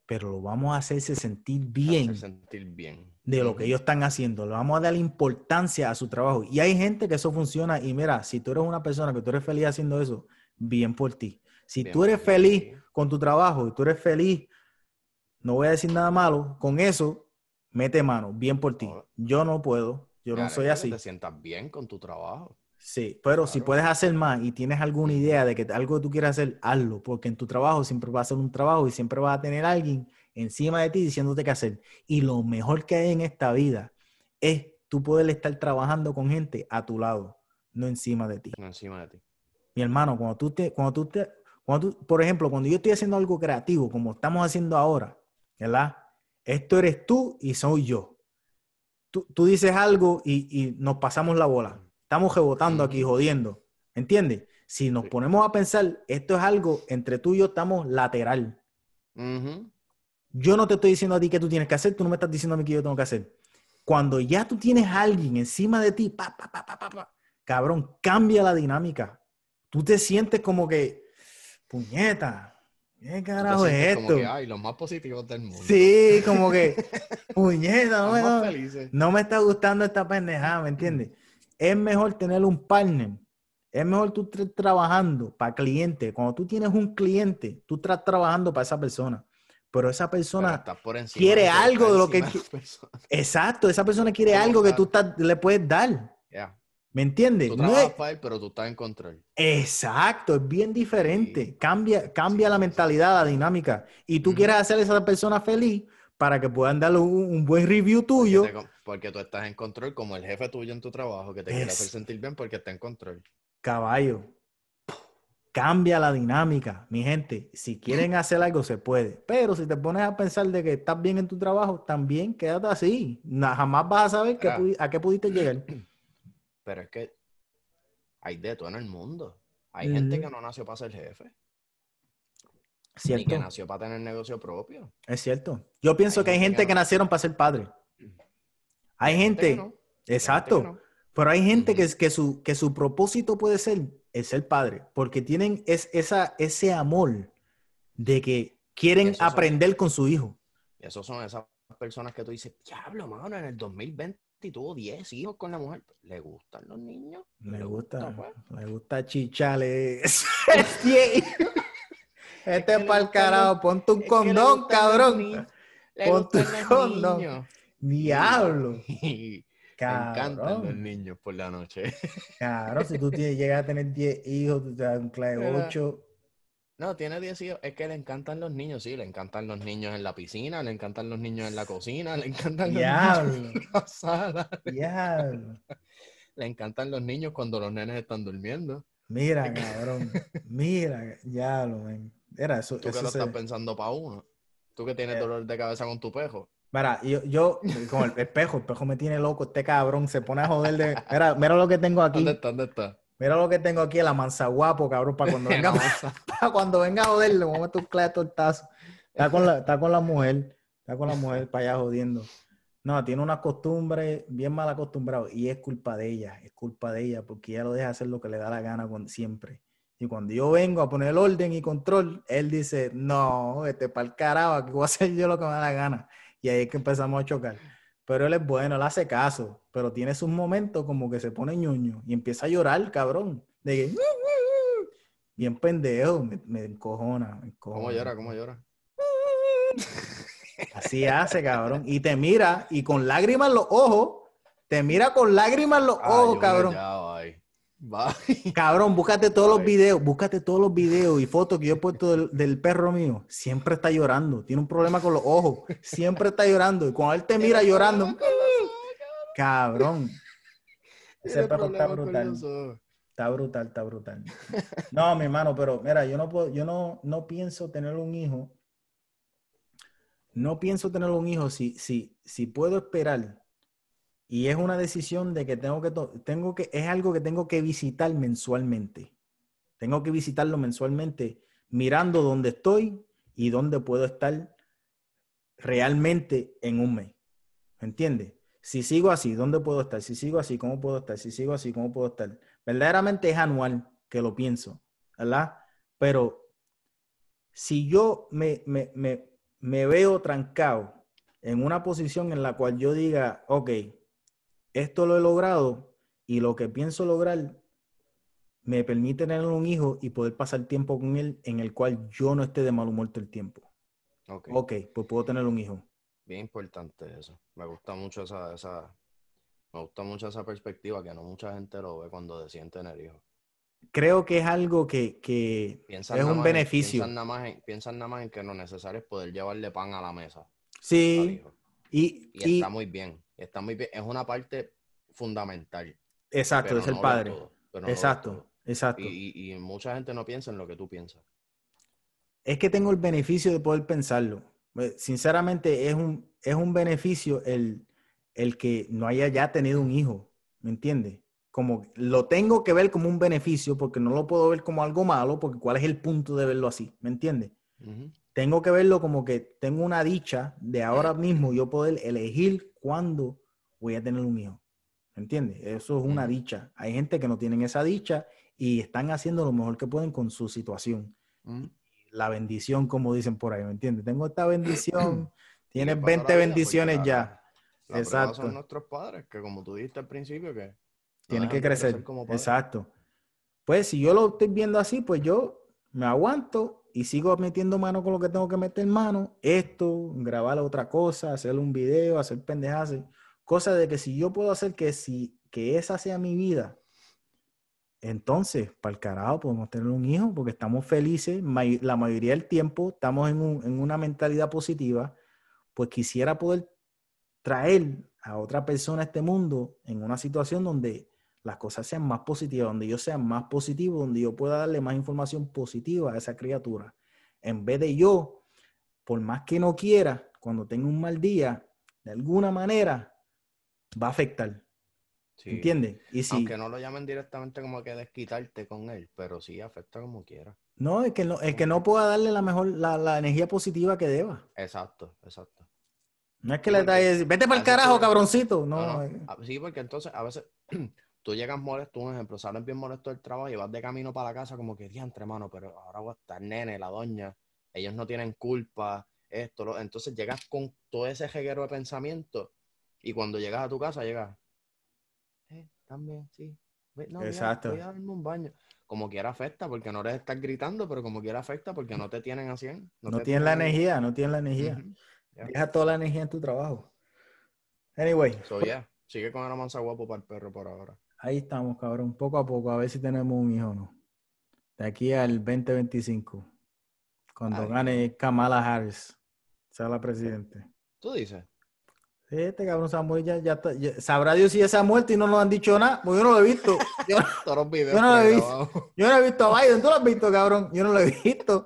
pero lo vamos a hacerse sentir bien, sentir bien. de lo que ellos están haciendo, le vamos a dar importancia a su trabajo. Y hay gente que eso funciona y mira, si tú eres una persona que tú eres feliz haciendo eso, bien por ti. Si tú eres feliz con tu trabajo y tú eres feliz no voy a decir nada malo, con eso, mete mano, bien por ti. Yo no puedo, yo no soy así. Te sientas bien con tu trabajo. Sí, pero si puedes hacer más y tienes alguna idea de que algo que tú quieres hacer, hazlo, porque en tu trabajo siempre va a ser un trabajo y siempre va a tener alguien encima de ti diciéndote qué hacer. Y lo mejor que hay en esta vida es tú poder estar trabajando con gente a tu lado, no encima de ti. No encima de ti. Mi hermano, cuando tú te, cuando tú te, cuando tú, por ejemplo, cuando yo estoy haciendo algo creativo, como estamos haciendo ahora, ¿verdad? Esto eres tú y soy yo. Tú, tú dices algo y, nos pasamos la bola. Estamos rebotando aquí, jodiendo. ¿Entiendes? Si nos ponemos a pensar, esto es algo entre tú y yo, estamos lateral. Yo no te estoy diciendo a ti qué tú tienes que hacer, tú no me estás diciendo a mí qué yo tengo que hacer. Cuando ya tú tienes a alguien encima de ti, pa, pa, pa, pa, cabrón, cambia la dinámica. Tú te sientes como que, puñeta, ¿Qué carajo es esto? ay, los más positivos del mundo. Sí, como que, puñeta, no, no, me está gustando esta pendejada, ¿me entiendes? Es mejor tener un partner. Es mejor tú estar trabajando para cliente. Cuando tú tienes un cliente, tú estás trabajando para esa persona. Pero esa persona quiere algo de lo que... Exacto, esa persona quiere algo que tú le puedes dar. ¿Me entiendes? Tú trabajas para él, pero tú estás en control. Exacto, es bien diferente. Cambia, cambia la mentalidad, la dinámica. Y tú quieres hacer a esa persona feliz para que puedan darle un, un buen review tuyo. Porque, te- porque tú estás en control como el jefe tuyo en tu trabajo que te quiere hacer Es- sentir bien porque está en control. Caballo, cambia la dinámica, mi gente. Si quieren hacer algo, se puede. Pero si te pones a pensar de que estás bien en tu trabajo, también quédate así. Na- jamás vas a saber a qué pudiste llegar. Pero es que hay de todo en el mundo. Hay gente que no nació para ser jefe, ni Cierto, que nació para tener negocio propio. es cierto. Yo pienso Hay que hay gente que que no. nacieron para ser padre. Hay gente, que no, hay gente que exacto. no. Pero hay gente que, Ujú. es- que, su, que su propósito puede ser el ser padre, porque tienen es, esa, ese amor de que quieren son- aprender con su hijo. Y esos son esas personas que tú dices, diablo, mano, en el 2020 tuvo 10 hijos con la mujer. ¿Le gustan los niños? Le ¿Le gusta, pues? le gusta chichale. este es para el carajo, ponte un condón, cabrón. Ponte un condón. Diablo. Me encantan los niños por la noche. Claro, si tú tienes- llegas a tener 10 hijos, tú te das un clave Mira. 8. No, tiene 10 hijos. Es que le encantan los niños, sí. Le encantan los niños en la piscina, le encantan los niños en la cocina, le encantan los Diablo. niños en la sala. Diablo. Le encantan los niños cuando los nenes están durmiendo. Mira, cabrón. Mira, diablo, man. Era eso. Tú que eso lo se- estás pensando para uno. Tú que tienes Eh. dolor de cabeza con tu pejo. Mira, yo, yo con el espejo, el espejo me tiene loco, este cabrón se pone a joder de. Mira, mira lo que tengo aquí. ¿Dónde está? ¿Dónde está? Mira lo que tengo aquí, la mansa guapo, cabrón, para cuando venga, para cuando venga a joder, le voy a meter un clave tortazo. Está con la, está con la mujer, está con la mujer para allá jodiendo. No, tiene una costumbre bien mal acostumbrado y es culpa de ella, es culpa de ella porque ella lo deja hacer lo que le da la gana con- siempre. Y cuando yo vengo a poner orden y control, él dice, no, este para el carajo, aquí voy a hacer yo lo que me da la gana. Y ahí es que empezamos a chocar. Pero él es bueno, él hace caso, pero tiene sus momentos como que se pone ñoño y empieza a llorar, cabrón. De que, bien pendejo, me, me encojona, me encojona. ¿Cómo llora? ¿Cómo llora? Así hace, cabrón. Y te mira y con lágrimas en los ojos, te mira con lágrimas en los Ah, ojos, cabrón. Ya, bye. Cabrón, búscate todos los videos, búscate todos los videos y fotos que yo he puesto del, del perro mío. Siempre está llorando, tiene un problema con los ojos, siempre está llorando. Y cuando él te mira llorando, cabrón, ese perro está brutal. Está brutal, está brutal. No, mi hermano, pero mira, yo no puedo, yo no, no pienso tener un hijo. No pienso tener un hijo si, si, si puedo esperar. Y es una decisión de que tengo que, tengo que, es algo que tengo que visitar mensualmente. Tengo que visitarlo mensualmente, mirando dónde estoy y dónde puedo estar realmente en un mes. ¿Me entiendes? Si sigo así, ¿dónde puedo estar? Si sigo así, ¿cómo puedo estar? Si sigo así, ¿cómo puedo estar? Verdaderamente es anual que lo pienso, ¿verdad? Pero si yo me, me, me, me veo trancado en una posición en la cual yo diga, ok, esto lo he logrado y lo que pienso lograr me permite tener un hijo y poder pasar tiempo con él en el cual yo no esté de mal humor todo el tiempo. Ok. Ok, pues puedo tener un hijo. Bien importante eso. Me gusta mucho esa, esa, me gusta mucho esa perspectiva que no mucha gente lo ve cuando deciden tener hijos. Creo que es algo que, que es un en- beneficio. piensan, nada más en, piensan nada más en que lo necesario es poder llevarle pan a la mesa Sí, Y, y- está muy bien. Está muy bien. Es una parte fundamental. exacto, es el no padre. todo, no Exacto, exacto. Y, mucha gente no piensa en lo que tú piensas. Es que tengo el beneficio de poder pensarlo. Eh, Sinceramente, es un, es un beneficio el, el que no haya ya tenido un hijo, ¿me entiendes? Como lo tengo que ver como un beneficio porque no lo puedo ver como algo malo, porque ¿cuál es el punto de verlo así? ¿Me entiendes? Ujú. Tengo que verlo como que tengo una dicha de ahora mismo yo poder elegir cuándo voy a tener un hijo. ¿Me entiendes? Eso es una dicha. Hay gente que no tienen esa dicha y están haciendo lo mejor que pueden con su situación la bendición, como dicen por ahí, ¿me entiendes? Tengo esta bendición, tienes la 20 vida, bendiciones ya, la- Exacto. Son nuestros padres, que como tú dijiste al principio, que no tienen que crecer. como. Exacto. Pues si yo lo estoy viendo así, pues yo me aguanto y sigo metiendo mano con lo que tengo que meter mano. Esto, grabar otra cosa, hacer un video, hacer pendejadas, cosas de que si yo puedo hacer que, si, que esa sea mi vida, entonces, para el carajo, podemos tener un hijo porque estamos felices. La mayoría del tiempo estamos en, un- en una mentalidad positiva. pues quisiera poder traer a otra persona a este mundo en una situación donde las cosas sean más positivas, donde yo sea más positivo, donde yo pueda darle más información positiva a esa criatura. En vez de yo, por más que no quiera, cuando tenga un mal día, de alguna manera va a afectar. ¿Entiendes? Y si, Aunque no lo llamen directamente como que desquitarte con él, pero sí afecta como quiera. No, es que no, es que no pueda darle la mejor, la, la energía positiva que deba. Exacto, exacto. No es que le da vete para el carajo, cabroncito. No, eh. Sí, porque entonces a veces tú llegas molesto, un ejemplo, sales bien molesto del trabajo y vas de camino para la casa como que diantre, mano, pero ahora voy a estar nene, la doña, ellos no tienen culpa, esto, entonces llegas con todo ese jeguero de pensamiento y cuando llegas a tu casa llegas, eh, también, sí. Exacto. Voy a, darme un baño. Como quiera afecta, porque no eres estar gritando, pero como quiera afecta, porque no te tienen así. No, no tienen la energía, no tienen la energía. Deja toda la energía en tu trabajo. Anyway. So, yeah. Sigue con la mansa guapo para el perro por ahora. Ahí estamos, cabrón. Poco a poco, a ver si tenemos un hijo o no. De aquí al 2025. Cuando gane Kamala Harris, sea la presidente. ¿Tú dices? Este cabrón se ya, ya, Sabrá Dios si ya se ha muerto y no nos han dicho nada, porque yo no lo he visto. Yo, yo no lo he visto. Yo no he visto a Biden. ¿Tú lo has visto, cabrón? Yo no lo he visto.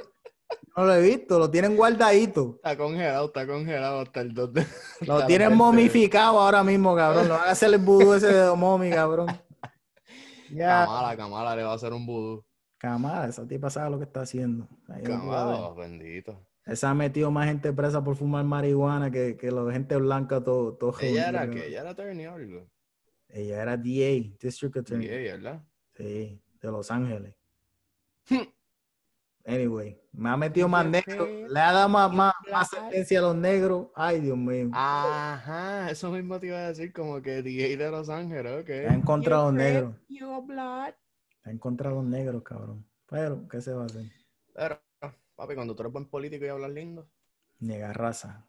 No lo he visto, lo tienen guardadito. Está congelado, está congelado hasta el 2 de... Lo tienen momificado ahora mismo, cabrón. Lo van a hacer el vudú ese de momi, cabrón. Ya. Camala, Camala le va a hacer un vudú. Camala, esa tipa sabe lo que está haciendo. Camala, bendito. Esa ha metido más gente presa por fumar marihuana que, que la gente blanca todo, todo Ella era que ella era attorney Ella era DA, District Attorney. DA, ¿verdad? Sí, de Los Ángeles. Anyway, me ha metido más negro, le ha dado más, más, sentencia a los negros. Ay, Dios mío. Ajá, eso mismo te iba a decir, como que DJ de Los Ángeles, ok. Ha encontrado los negros. Ha encontrado los negros, cabrón. Pero, ¿qué se va a hacer? Pero, papi, cuando tú eres buen político y hablas lindo. Niega raza.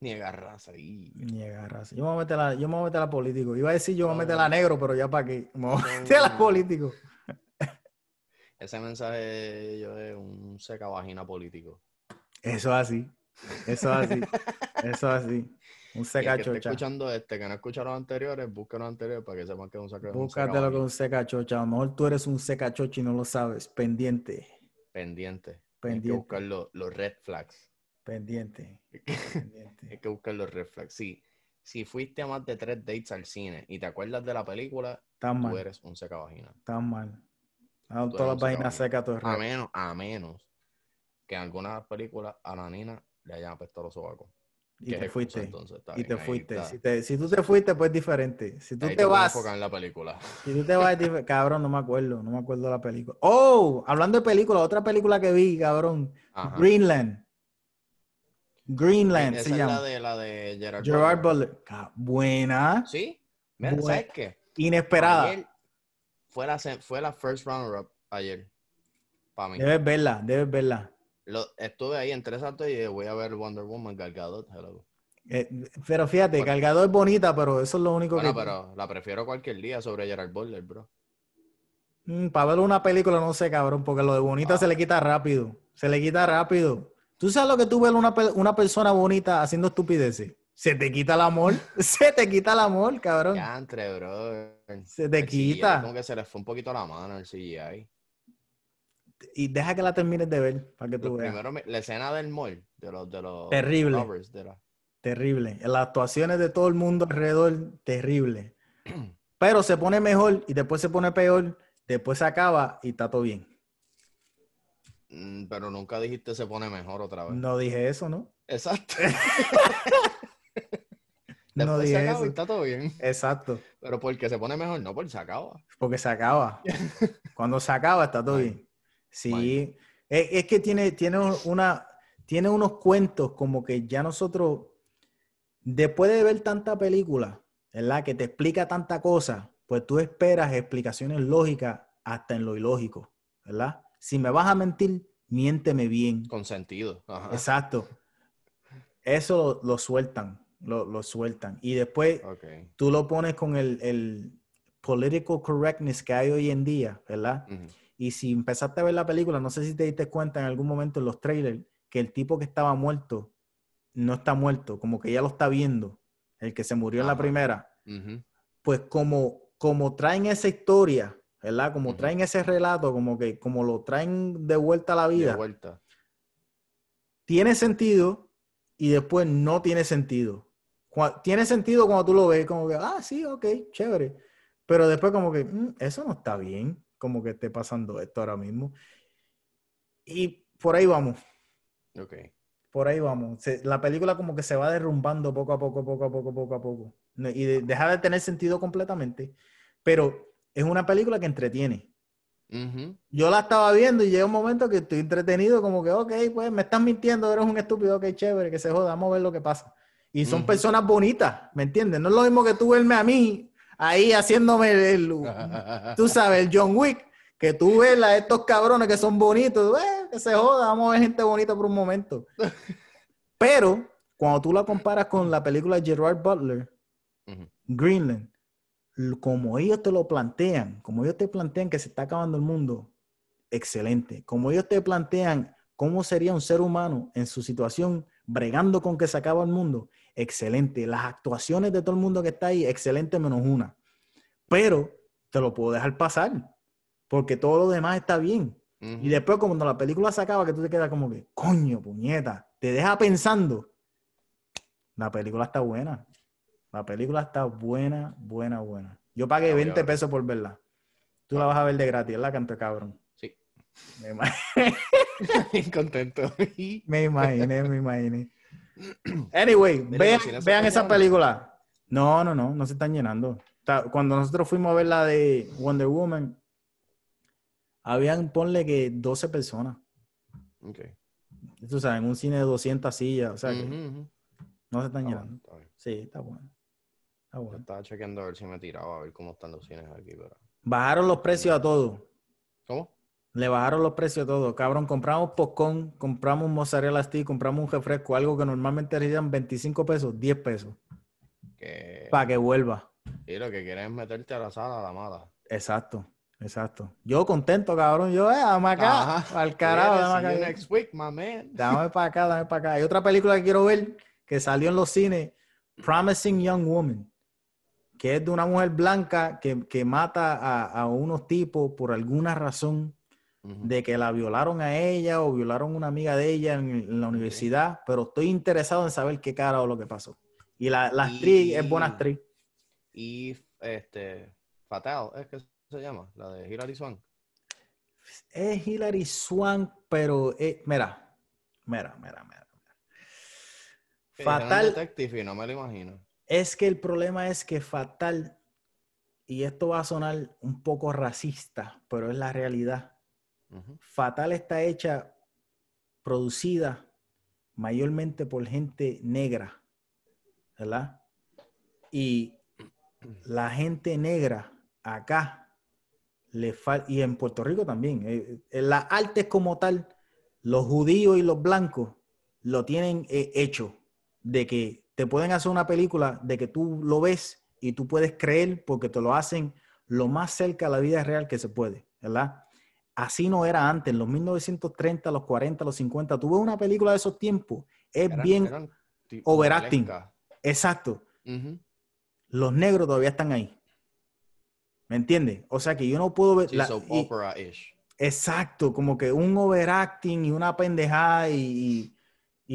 Niega raza. Y... Niega raza. Yo me voy a meter a la, yo me voy a meter a político. Iba a decir yo me voy a meter a la negro, pero ya para qué. Me voy a meter a la político. Ese mensaje yo es un seca vagina político. Eso así. Eso así. Eso así. Un seca chocha. Que escuchando este, que no escucharon los anteriores, búsquenlos los anteriores para que sepan que es un seca Búscatelo con un seca chocha. A lo mejor tú eres un seca chocha y no lo sabes. Pendiente. Pendiente. Pendiente. Hay que buscar los, red flags. Pendiente. Pendiente. Hay que buscar los red flags. Sí. Si fuiste a más de tres dates al cine y te acuerdas de la película, tú eres un seca vagina. Tan mal. A todas las páginas secas todo A menos, a menos que en algunas películas a la nina le hayan apestado los sobacos. Y te fuiste. y te fuiste. Si, te, si, tú te fuiste, pues es diferente. Si tú te, vas. en la película. Si tú te vas, cabrón, no me acuerdo. No me acuerdo de la película. Oh, hablando de película, otra película que vi, cabrón. Greenland. Greenland se llama. Es la de, la de Gerard, Gerard Butler. Buena. Sí. ¿Sabes qué? Inesperada. Fue la, fue la first runner-up ayer. Para mí. Debes verla, debes verla. Lo, estuve ahí en tres actos y voy a ver Wonder Woman Galgadot. Eh, pero fíjate, bueno. es bonita, pero eso es lo único bueno, pero la prefiero cualquier día sobre Gerard Butler, bro. Mm, para ver una película, no sé, cabrón, porque lo de bonita se le quita rápido. Se le quita rápido. ¿Tú sabes lo que tú ves una, una persona bonita haciendo estupideces? Se te quita el amor. se te quita el amor, cabrón. Ya entre, bro. Se te quita. como que se le fue un poquito la mano el CGI. Y deja que la termines de ver para que tú veas. Primero, la escena del mall, de los, de los terrible. Terrible. Las actuaciones de todo el mundo alrededor, terrible. Pero se pone mejor y después se pone peor, después se acaba y está todo bien. Mm, pero nunca dijiste se pone mejor otra vez. No dije eso, ¿no? Exacto. no dije eso. está todo bien. Exacto. Pero porque se pone mejor, no, porque se acaba. Porque se acaba. Cuando se acaba, está todo bien. Sí. Es, que tiene, tiene, una, tiene unos cuentos como que ya nosotros, después de ver tanta película, ¿verdad? Que te explica tanta cosa, pues tú esperas explicaciones lógicas hasta en lo ilógico, ¿verdad? Si me vas a mentir, miénteme bien. Con sentido. Exacto. Eso lo sueltan lo, sueltan. Y después tú lo pones con el, el, political correctness que hay hoy en día, ¿verdad? Y si empezaste a ver la película, no sé si te diste cuenta en algún momento en los trailers que el tipo que estaba muerto no está muerto, como que ella lo está viendo, el que se murió en la primera, pues como, como traen esa historia, ¿verdad? Como traen ese relato, como que como lo traen de vuelta a la De vida, vuelta. tiene sentido y después no tiene sentido. Tiene sentido cuando tú lo ves, como que, ah, sí, ok, chévere. Pero después como que, "Mm, eso no está bien, como que esté pasando esto ahora mismo. Y por ahí vamos, Ok. por ahí vamos. Se- la película como que se va derrumbando poco a poco, poco a poco, poco a poco. Y de- deja de tener sentido completamente. Pero es una película que entretiene. Yo la estaba viendo y llega un momento que estoy entretenido, como que, ok, pues me estás mintiendo, eres un estúpido, ok, chévere, que se joda, vamos a ver lo que pasa. Y son personas bonitas, ¿me entiendes? No es lo mismo que tú verme a mí ahí haciéndome el, tú sabes, el John Wick, que tú ves a estos cabrones que son bonitos, eh, que se joda, vamos a ver gente bonita por un momento. Pero cuando tú la comparas con la película de Gerard Butler. Greenland, como ellos te lo plantean, como ellos te plantean que se está acabando el mundo, excelente. Como ellos te plantean cómo sería un ser humano en su situación bregando con que se acaba el mundo, excelente. Las actuaciones de todo el mundo que está ahí, excelente menos una. Pero te lo puedo dejar pasar, porque todo lo demás está bien. Y después cuando la película se acaba, que tú te quedas como que, coño, puñeta, te deja pensando. La película está buena. La película está buena, buena, buena. Yo pagué La voy a 20 ver. pesos por verla. Tú la vas a ver de gratis, ¿verdad, canto cabrón? Sí. Me, ima- Bien contento. me imaginé, me imaginé. Anyway, vean, esa película. No, no, no, no se están llenando. Cuando nosotros fuimos a ver la de Wonder Woman, habían, ponle que 12 personas. Ok. Tú sabes, en un cine de 200 sillas, o sea que no se están Está llenando. bueno, está bien. Sí, está bueno. Está bueno. estaba chequeando a ver si me tiraba a ver cómo están los cines aquí, pero... Bajaron los precios a todo. ¿Cómo? Le bajaron los precios todo. Cabrón, compramos popcorn, compramos un mozzarella stick, compramos un refresco, algo que normalmente harían 25 pesos, 10 pesos, Que... para que vuelva. Sí, lo que quieren es meterte a la sala a la mala. Exacto, exacto. Yo contento, cabrón. Yo, eh, dame acá, Ajá. al carajo, dame acá. next week, my man. Dame para acá, dame para acá. Hay otra película que quiero ver que salió en los cines, Promising Young Woman, que es de una mujer blanca que, que mata a, a unos tipos por alguna razón De que la violaron a ella o violaron a una amiga de ella en, en la universidad, pero estoy interesado en saber qué cara o lo que pasó. Y la, la actriz es buena actriz. Y este... Fatal, es que se llama, la de Hilary Swank. Es Hilary Swank, pero eh, mira, mira, mira, mira. mira. Fatal, Detective y no me lo imagino. es que el problema es que Fatal, y esto va a sonar un poco racista, pero es la realidad. Fatal está hecha, producida mayormente por gente negra, ¿verdad? Y la gente negra acá le falta, y en Puerto Rico también, eh, en artes como tal, los judíos y los blancos lo tienen eh, hecho, de que te pueden hacer una película, de que tú lo ves y tú puedes creer porque te lo hacen lo más cerca a la vida real que se puede, ¿verdad? Así no era antes, en los 1930, los 40, los 50. Tú ves una película de esos tiempos, es Eran- bien eran overacting. exacto. Los negros todavía están ahí. ¿Me entiendes? O sea que yo no puedo ver. Sí, la- soap y- opera-ish. exacto, como que un overacting y una pendejada y, y-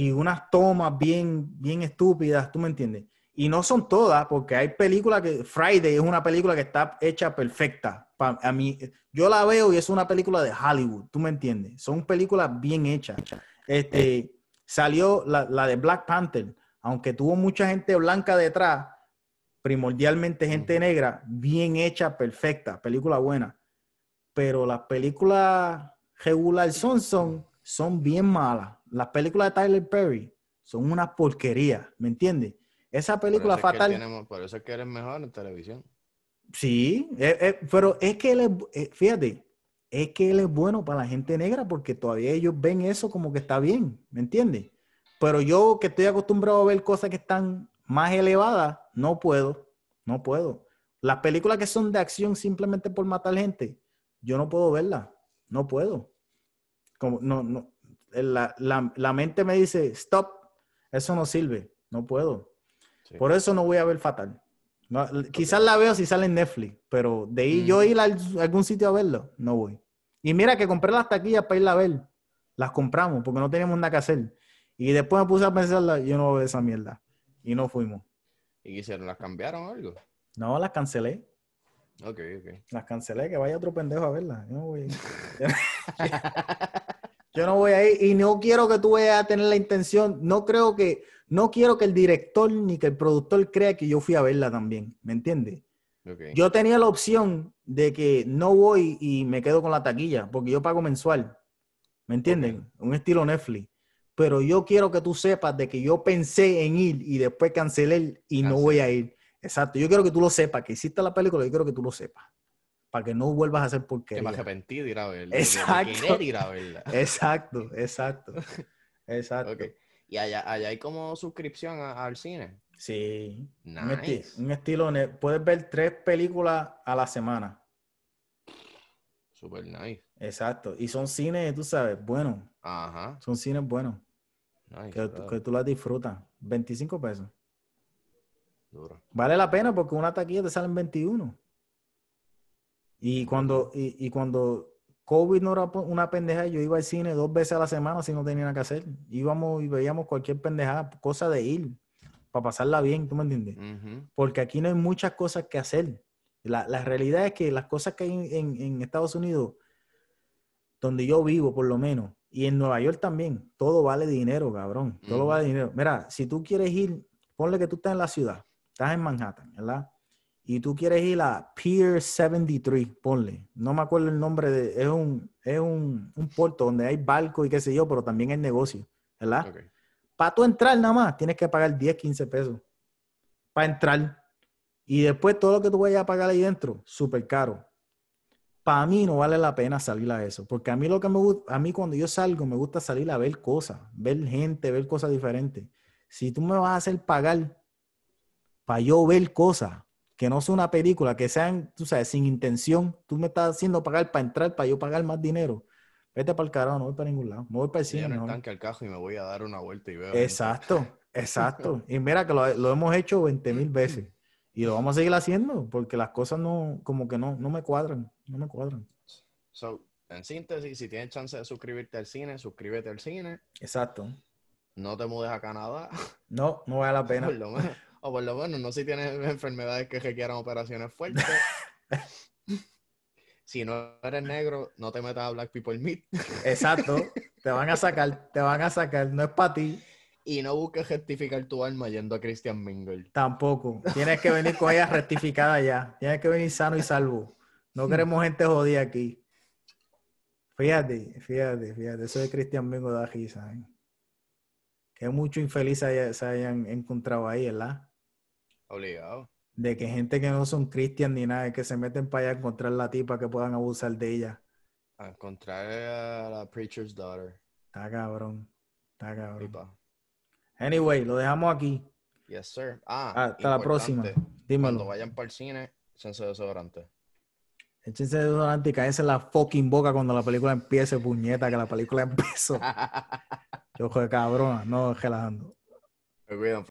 y unas tomas bien, bien estúpidas, ¿tú me entiendes? Y no son todas, porque hay películas que. Friday es una película que está hecha perfecta. Pa- a mí, yo la veo y es una película de Hollywood, ¿tú me entiendes? Son películas bien hechas. Este, salió la, la de Black Panther, aunque tuvo mucha gente blanca detrás, primordialmente gente negra, bien hecha, perfecta, película buena. Pero las películas regular son, son, son bien malas. Las películas de Tyler Perry son una porquería, ¿me entiendes? Esa Por película es que fatal. tiene- por eso es que eres mejor en televisión. Sí, eh, eh, pero es que él es, eh, fíjate, es que él es bueno para la gente negra porque todavía ellos ven eso como que está bien, ¿me entiendes? Pero yo que estoy acostumbrado a ver cosas que están más elevadas, no puedo, no puedo. Las películas que son de acción simplemente por matar gente, yo no puedo verlas, no puedo. Como, no, no, la, la- la mente me dice, stop, Eso no sirve. No puedo. Sí. Por eso no voy a ver Fatal. No, quizás la veo si sale en Netflix, pero de ahí yo ir a algún sitio a verlo, no voy. Y mira que compré las taquillas para ir a ver. Las compramos porque no teníamos nada que hacer. Y después me puse a pensarla, yo no voy a ver esa mierda. Y no fuimos. ¿Y qué hicieron? ¿Las cambiaron o algo? No, las cancelé. Ok, ok. Las cancelé, que vaya otro pendejo a verlas. Yo no voy a ir. Yo no voy a ir y no quiero que tú vayas a tener la intención. No creo que, no quiero que el director ni que el productor crea que yo fui a verla también. ¿Me entiendes? Yo tenía la opción de que no voy y me quedo con la taquilla, porque yo pago mensual. ¿Me entienden? Un estilo Netflix. Pero yo quiero que tú sepas de que yo pensé en ir y después cancelé y no voy a ir. Exacto. Yo quiero que tú lo sepas, que hiciste la película, yo quiero que tú lo sepas. Para que no vuelvas a hacer que porquería. me arrepentí de ir a verla. de- de Exacto. querer ir a verla. Exacto, exacto. Exacto. Ok. Y allá, allá hay como suscripción a- al cine. Sí. Un, esti- Nice. un estilo. Puedes ver tres películas a la semana. Super nice. Exacto. Y son cines, tú sabes, buenos. Ajá. Son cines buenos. Nice. Que, que tú las disfrutas. 25 pesos. Duro. Vale la pena porque una taquilla te salen 21. Y cuando, y, y cuando COVID no era una pendeja, yo iba al cine dos veces a la semana si no tenía nada que hacer. Íbamos y veíamos cualquier pendejada, cosa de ir, para pasarla bien, ¿tú me entiendes? Porque aquí no hay muchas cosas que hacer. La, la realidad es que las cosas que hay en, en- en Estados Unidos, donde yo vivo por lo menos, y en Nueva York también, todo vale dinero, cabrón. Todo vale dinero. Mira, si tú quieres ir, ponle que tú estás en la ciudad, estás en Manhattan, ¿verdad? Y tú quieres ir a Pier 73, ponle. No me acuerdo el nombre de, es un, es un, un puerto donde hay barcos y qué sé yo, pero también hay negocio, ¿verdad? Ok. Para tú entrar nada más, tienes que pagar 10, 15 pesos. Para entrar. Y después todo lo que tú vayas a pagar ahí dentro, súper caro. Para mí no vale la pena salir a eso. Porque a mí lo que me gusta, a mí cuando yo salgo me gusta salir a ver cosas, ver gente, ver cosas diferentes. Si tú me vas a hacer pagar para yo ver cosas, que no sea una película, que sean, tú sabes, sin intención, tú me estás haciendo pagar para entrar, para yo pagar más dinero. Vete para el carajo, no voy para ningún lado. Me voy para el cine. Mejor. tanque al cajo y me voy a dar una vuelta y veo. Exacto, exacto. Y mira que lo, lo hemos hecho 20 mil veces. Y lo vamos a seguir haciendo porque las cosas no, como que no, no me cuadran. No me cuadran. So, en síntesis, si tienes chance de suscribirte al cine, suscríbete al cine. Exacto. No te mudes a Canadá. No, no vale la pena. Por lo menos, o por lo menos, no si tienes enfermedades que requieran operaciones fuertes. si no eres negro, no te metas a Black People Meet. Exacto. Te van a sacar, te van a sacar. No es para ti Y no busques rectificar tu alma yendo a Christian Mingle. tampoco. Tienes que venir con ella rectificada ya. Tienes que venir sano y salvo. No queremos gente jodida aquí. Fíjate, fíjate, fíjate. Eso de Cristian Mingo da risa. ¿eh? Que muchos infelices se hayan encontrado ahí, ¿verdad? Obligado. de que gente que no son cristian ni nada, que se meten para allá a encontrar la tipa que puedan abusar de ella. A encontrar a la Preacher's Daughter. Está cabrón. Está cabrón. Anyway, lo dejamos aquí. Yes, sir. Ah, Hasta la próxima. importante, Cuando Dímelo. vayan para el cine, échense desodorante. Échense desodorante y en la fucking boca cuando la película empiece, puñeta, que la película empezó. Yo, joder, cabrón. No, relajando. Me cuidan,